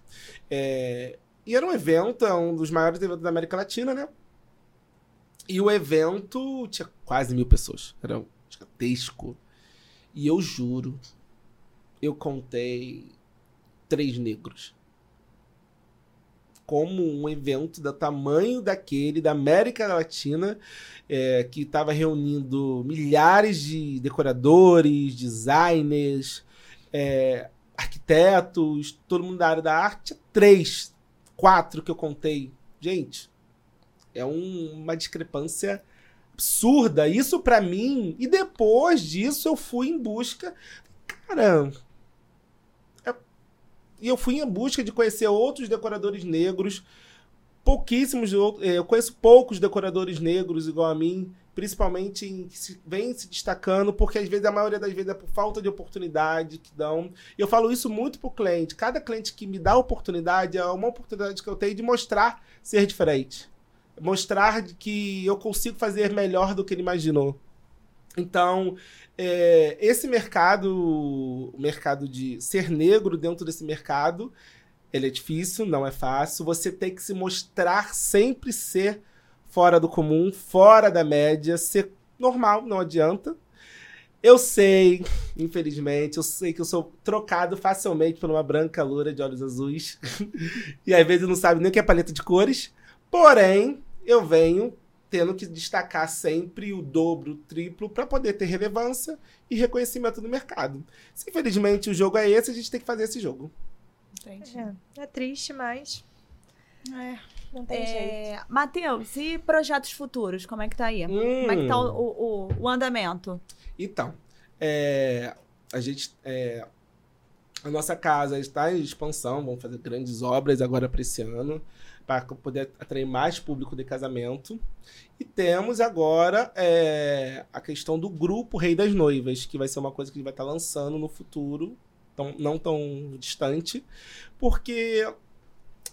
É, e era um evento, é um dos maiores eventos da América Latina, né? E o evento tinha quase mil pessoas. Era gigantesco. E eu juro, eu contei três negros. Como um evento do tamanho daquele, da América Latina, é, que estava reunindo milhares de decoradores, designers, é, arquitetos, todo mundo da área da arte. Três, quatro que eu contei. Gente, é um- uma discrepância absurda. Isso pra mim. E depois disso eu fui em busca. Cara. é- E eu fui em busca de conhecer outros decoradores negros. Pouquíssimos. eh, Eu conheço poucos decoradores negros igual a mim. Principalmente em que se, vem se destacando, porque às vezes, a maioria das vezes, é por falta de oportunidade que dão. E eu falo isso muito pro cliente. Cada cliente que me dá oportunidade é uma oportunidade que eu tenho de mostrar ser diferente mostrar que eu consigo fazer melhor do que ele imaginou. Então, é, esse mercado, o mercado de ser negro dentro desse mercado, ele é difícil, não é fácil. Você tem que se mostrar sempre ser fora do comum, fora da média, ser normal, não adianta. Eu sei, infelizmente, eu sei que eu sou trocado facilmente por uma branca loura de olhos azuis. <laughs> e às vezes não sabe nem o que é paleta de cores. Porém, eu venho tendo que destacar sempre o dobro, o triplo, para poder ter relevância e reconhecimento no mercado. Se infelizmente o jogo é esse, a gente tem que fazer esse jogo. Entendi. É, é triste, mas É. não tem jeito. É, Matheus, e projetos futuros? Como é que tá aí? Como é que tá o, Hum. o, o- o andamento? Então, é, a gente. é, a nossa casa está em expansão, vamos fazer grandes obras agora para esse ano, para poder atrair mais público de casamento. E temos agora é, a questão do grupo Rei das Noivas, que vai ser uma coisa que a gente vai estar lançando no futuro, tão- não tão distante, porque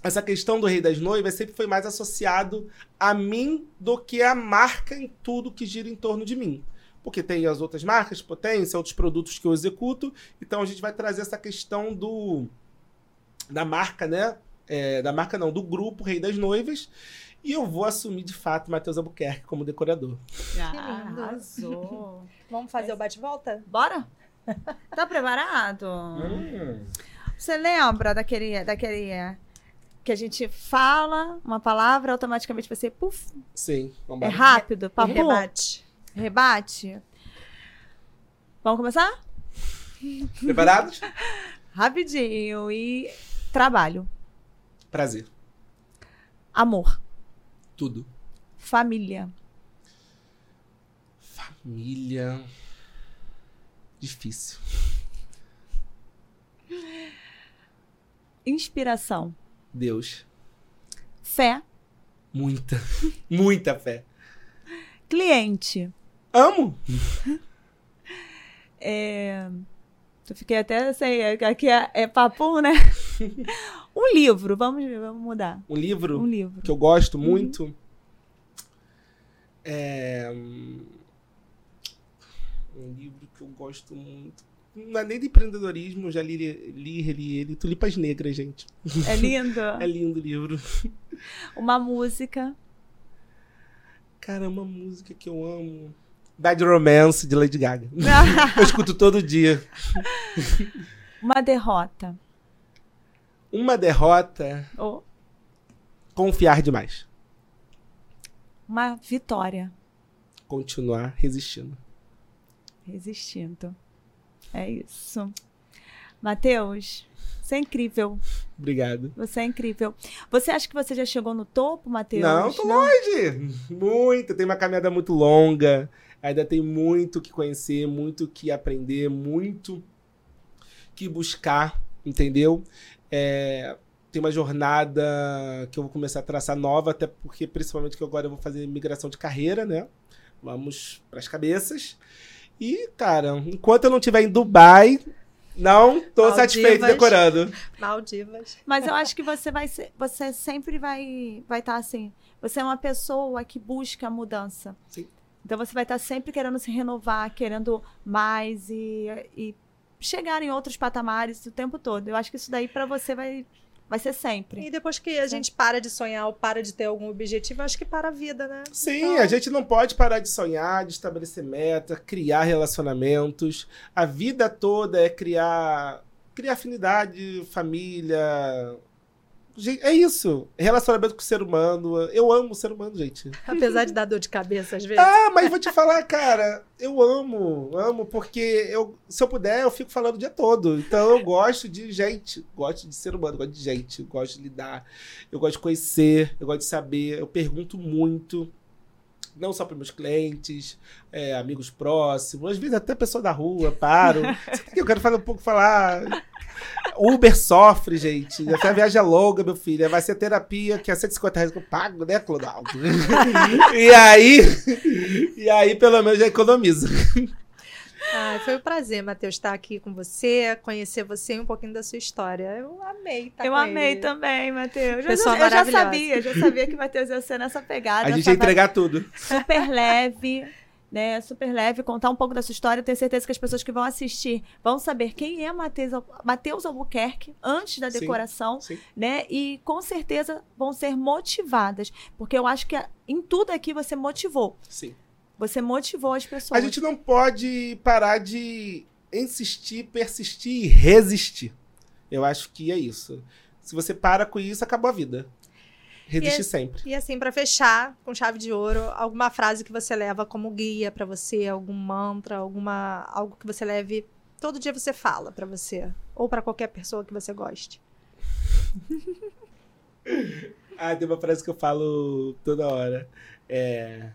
essa questão do Rei das Noivas sempre foi mais associado a mim do que a marca em tudo que gira em torno de mim porque tem as outras marcas, potência, outros produtos que eu executo. Então a gente vai trazer essa questão do da marca, né? É, da marca não, do grupo Rei das Noivas. E eu vou assumir de fato Matheus Albuquerque como decorador. Ah, lindo. arrasou. Vamos fazer o bate-volta? Bora? Tá preparado? Hum. Você lembra daquele, daquele que a gente fala uma palavra, automaticamente você, puf, Sim, vamos é rápido, papo, Rebate. rebate. Vamos começar? Preparados? Rapidinho e trabalho. Prazer. Amor. Tudo. Família. Família. Difícil. Inspiração. Deus. Fé. Muita. <laughs> Muita fé. Cliente. Amo. <laughs> É... Eu fiquei até sem. Aqui é, é papo, né? <laughs> um livro. Vamos, vamos mudar. Um livro Um livro. que eu gosto muito. É. Um livro que eu gosto muito. Não é nem de empreendedorismo, eu já li, li, reli ele. Tulipas Negras, gente. É lindo. <laughs> É lindo o livro. Uma música. Cara, uma música que eu amo. Bad Romance, de Lady Gaga. <laughs> Eu escuto todo dia. Uma derrota. Uma derrota, Ou confiar demais. uma vitória. Continuar resistindo. Resistindo. É isso. Matheus, você é incrível. Obrigado. Você é incrível. Você acha que você já chegou no topo, Matheus? Não, tô longe. Muito. Tem uma caminhada muito longa. Ainda tem muito que conhecer, muito que aprender, muito que buscar, entendeu? É, tem uma jornada que eu vou começar a traçar nova, até porque principalmente que agora eu vou fazer migração de carreira, né? Vamos para as cabeças. E, cara, enquanto eu não estiver em Dubai, não tô Maldivas. satisfeito decorando. Maldivas. Mas eu acho que você vai ser, você sempre vai vai estar assim. Você é uma pessoa que busca a mudança. Sim. Então você vai estar sempre querendo se renovar, querendo mais e, e chegar em outros patamares o tempo todo. Eu acho que isso daí pra você vai vai ser sempre. E depois que a gente para de sonhar ou para de ter algum objetivo, acho que para a vida, né? Sim, Então, a gente não pode parar de sonhar, de estabelecer meta, criar relacionamentos. A vida toda é criar, criar afinidade, família. Gente, é isso. Relacionamento com o ser humano. Eu amo o ser humano, gente. <laughs> Apesar de dar dor de cabeça às vezes. Ah, mas vou te falar, cara, eu amo, amo, porque eu, se eu puder, eu fico falando o dia todo. Então eu gosto de gente, gosto de ser humano, gosto de gente, gosto de lidar, eu gosto de conhecer, eu gosto de saber, eu pergunto muito. Não só para meus clientes, é, amigos próximos, às vezes até pessoa da rua, paro. <laughs> Eu quero falar um pouco, falar. Uber sofre, gente. Até a viagem é longa, meu filho. Vai ser terapia, que é 150 reais que eu pago, né, Clodaldo? <laughs> e aí, e aí, pelo menos, já economizo. Ah, foi um prazer, Matheus, estar aqui com você, conhecer você e um pouquinho da sua história. Eu amei estar eu com amei ele. também, Matheus. Pessoa eu, já- eu já maravilhosa. sabia, já sabia que o Matheus ia ser nessa pegada. A gente essa ia entregar tudo. super leve, né? Super leve, contar um pouco da sua história. Eu tenho certeza que as pessoas que vão assistir vão saber quem é Matheus, Al- Matheus Albuquerque antes da Sim. decoração, Sim. né? E com certeza vão ser motivadas, porque eu acho que em tudo aqui você motivou. Sim. Você motivou as pessoas. A gente não pode parar de insistir, persistir e resistir. Eu acho que é isso. Se você para com isso, acabou a vida. Resiste E- sempre. E assim, pra fechar com chave de ouro, alguma frase que você leva como guia pra você, algum mantra, alguma algo que você leve todo dia você fala pra você ou pra qualquer pessoa que você goste. <laughs> Ah, tem uma frase que eu falo toda hora. É.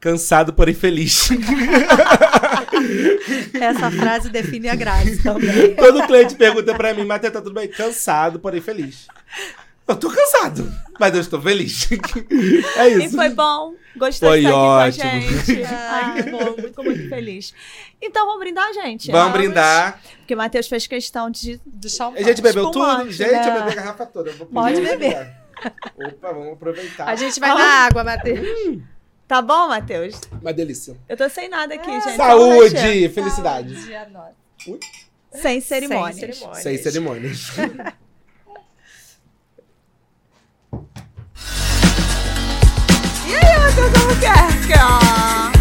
Cansado, porém feliz. <laughs> Essa frase define a Grazi também. Quando o cliente pergunta pra mim, Matheus, tá tudo bem? Cansado, porém feliz. Eu tô cansado, mas eu estou feliz. <laughs> É E isso. foi bom. Gostou Foi de estar ótimo. aqui com a gente. <laughs> Ai, que bom. Muito, muito feliz. Então, vamos brindar, gente? Vamos brindar. Porque o Matheus fez questão de Do chão. A gente bebeu tudo? Gente, né? eu bebi a garrafa toda. Eu vou Pode beber. Opa, vamos aproveitar. A gente vai na água, Matheus. Tá bom, Matheus? Uma delícia. Eu tô sem nada aqui, É. gente. Vamos mexer. Saúde, felicidade. Saúde. Sem cerimônias. Sem cerimônias. Sem cerimônias. go, go, go.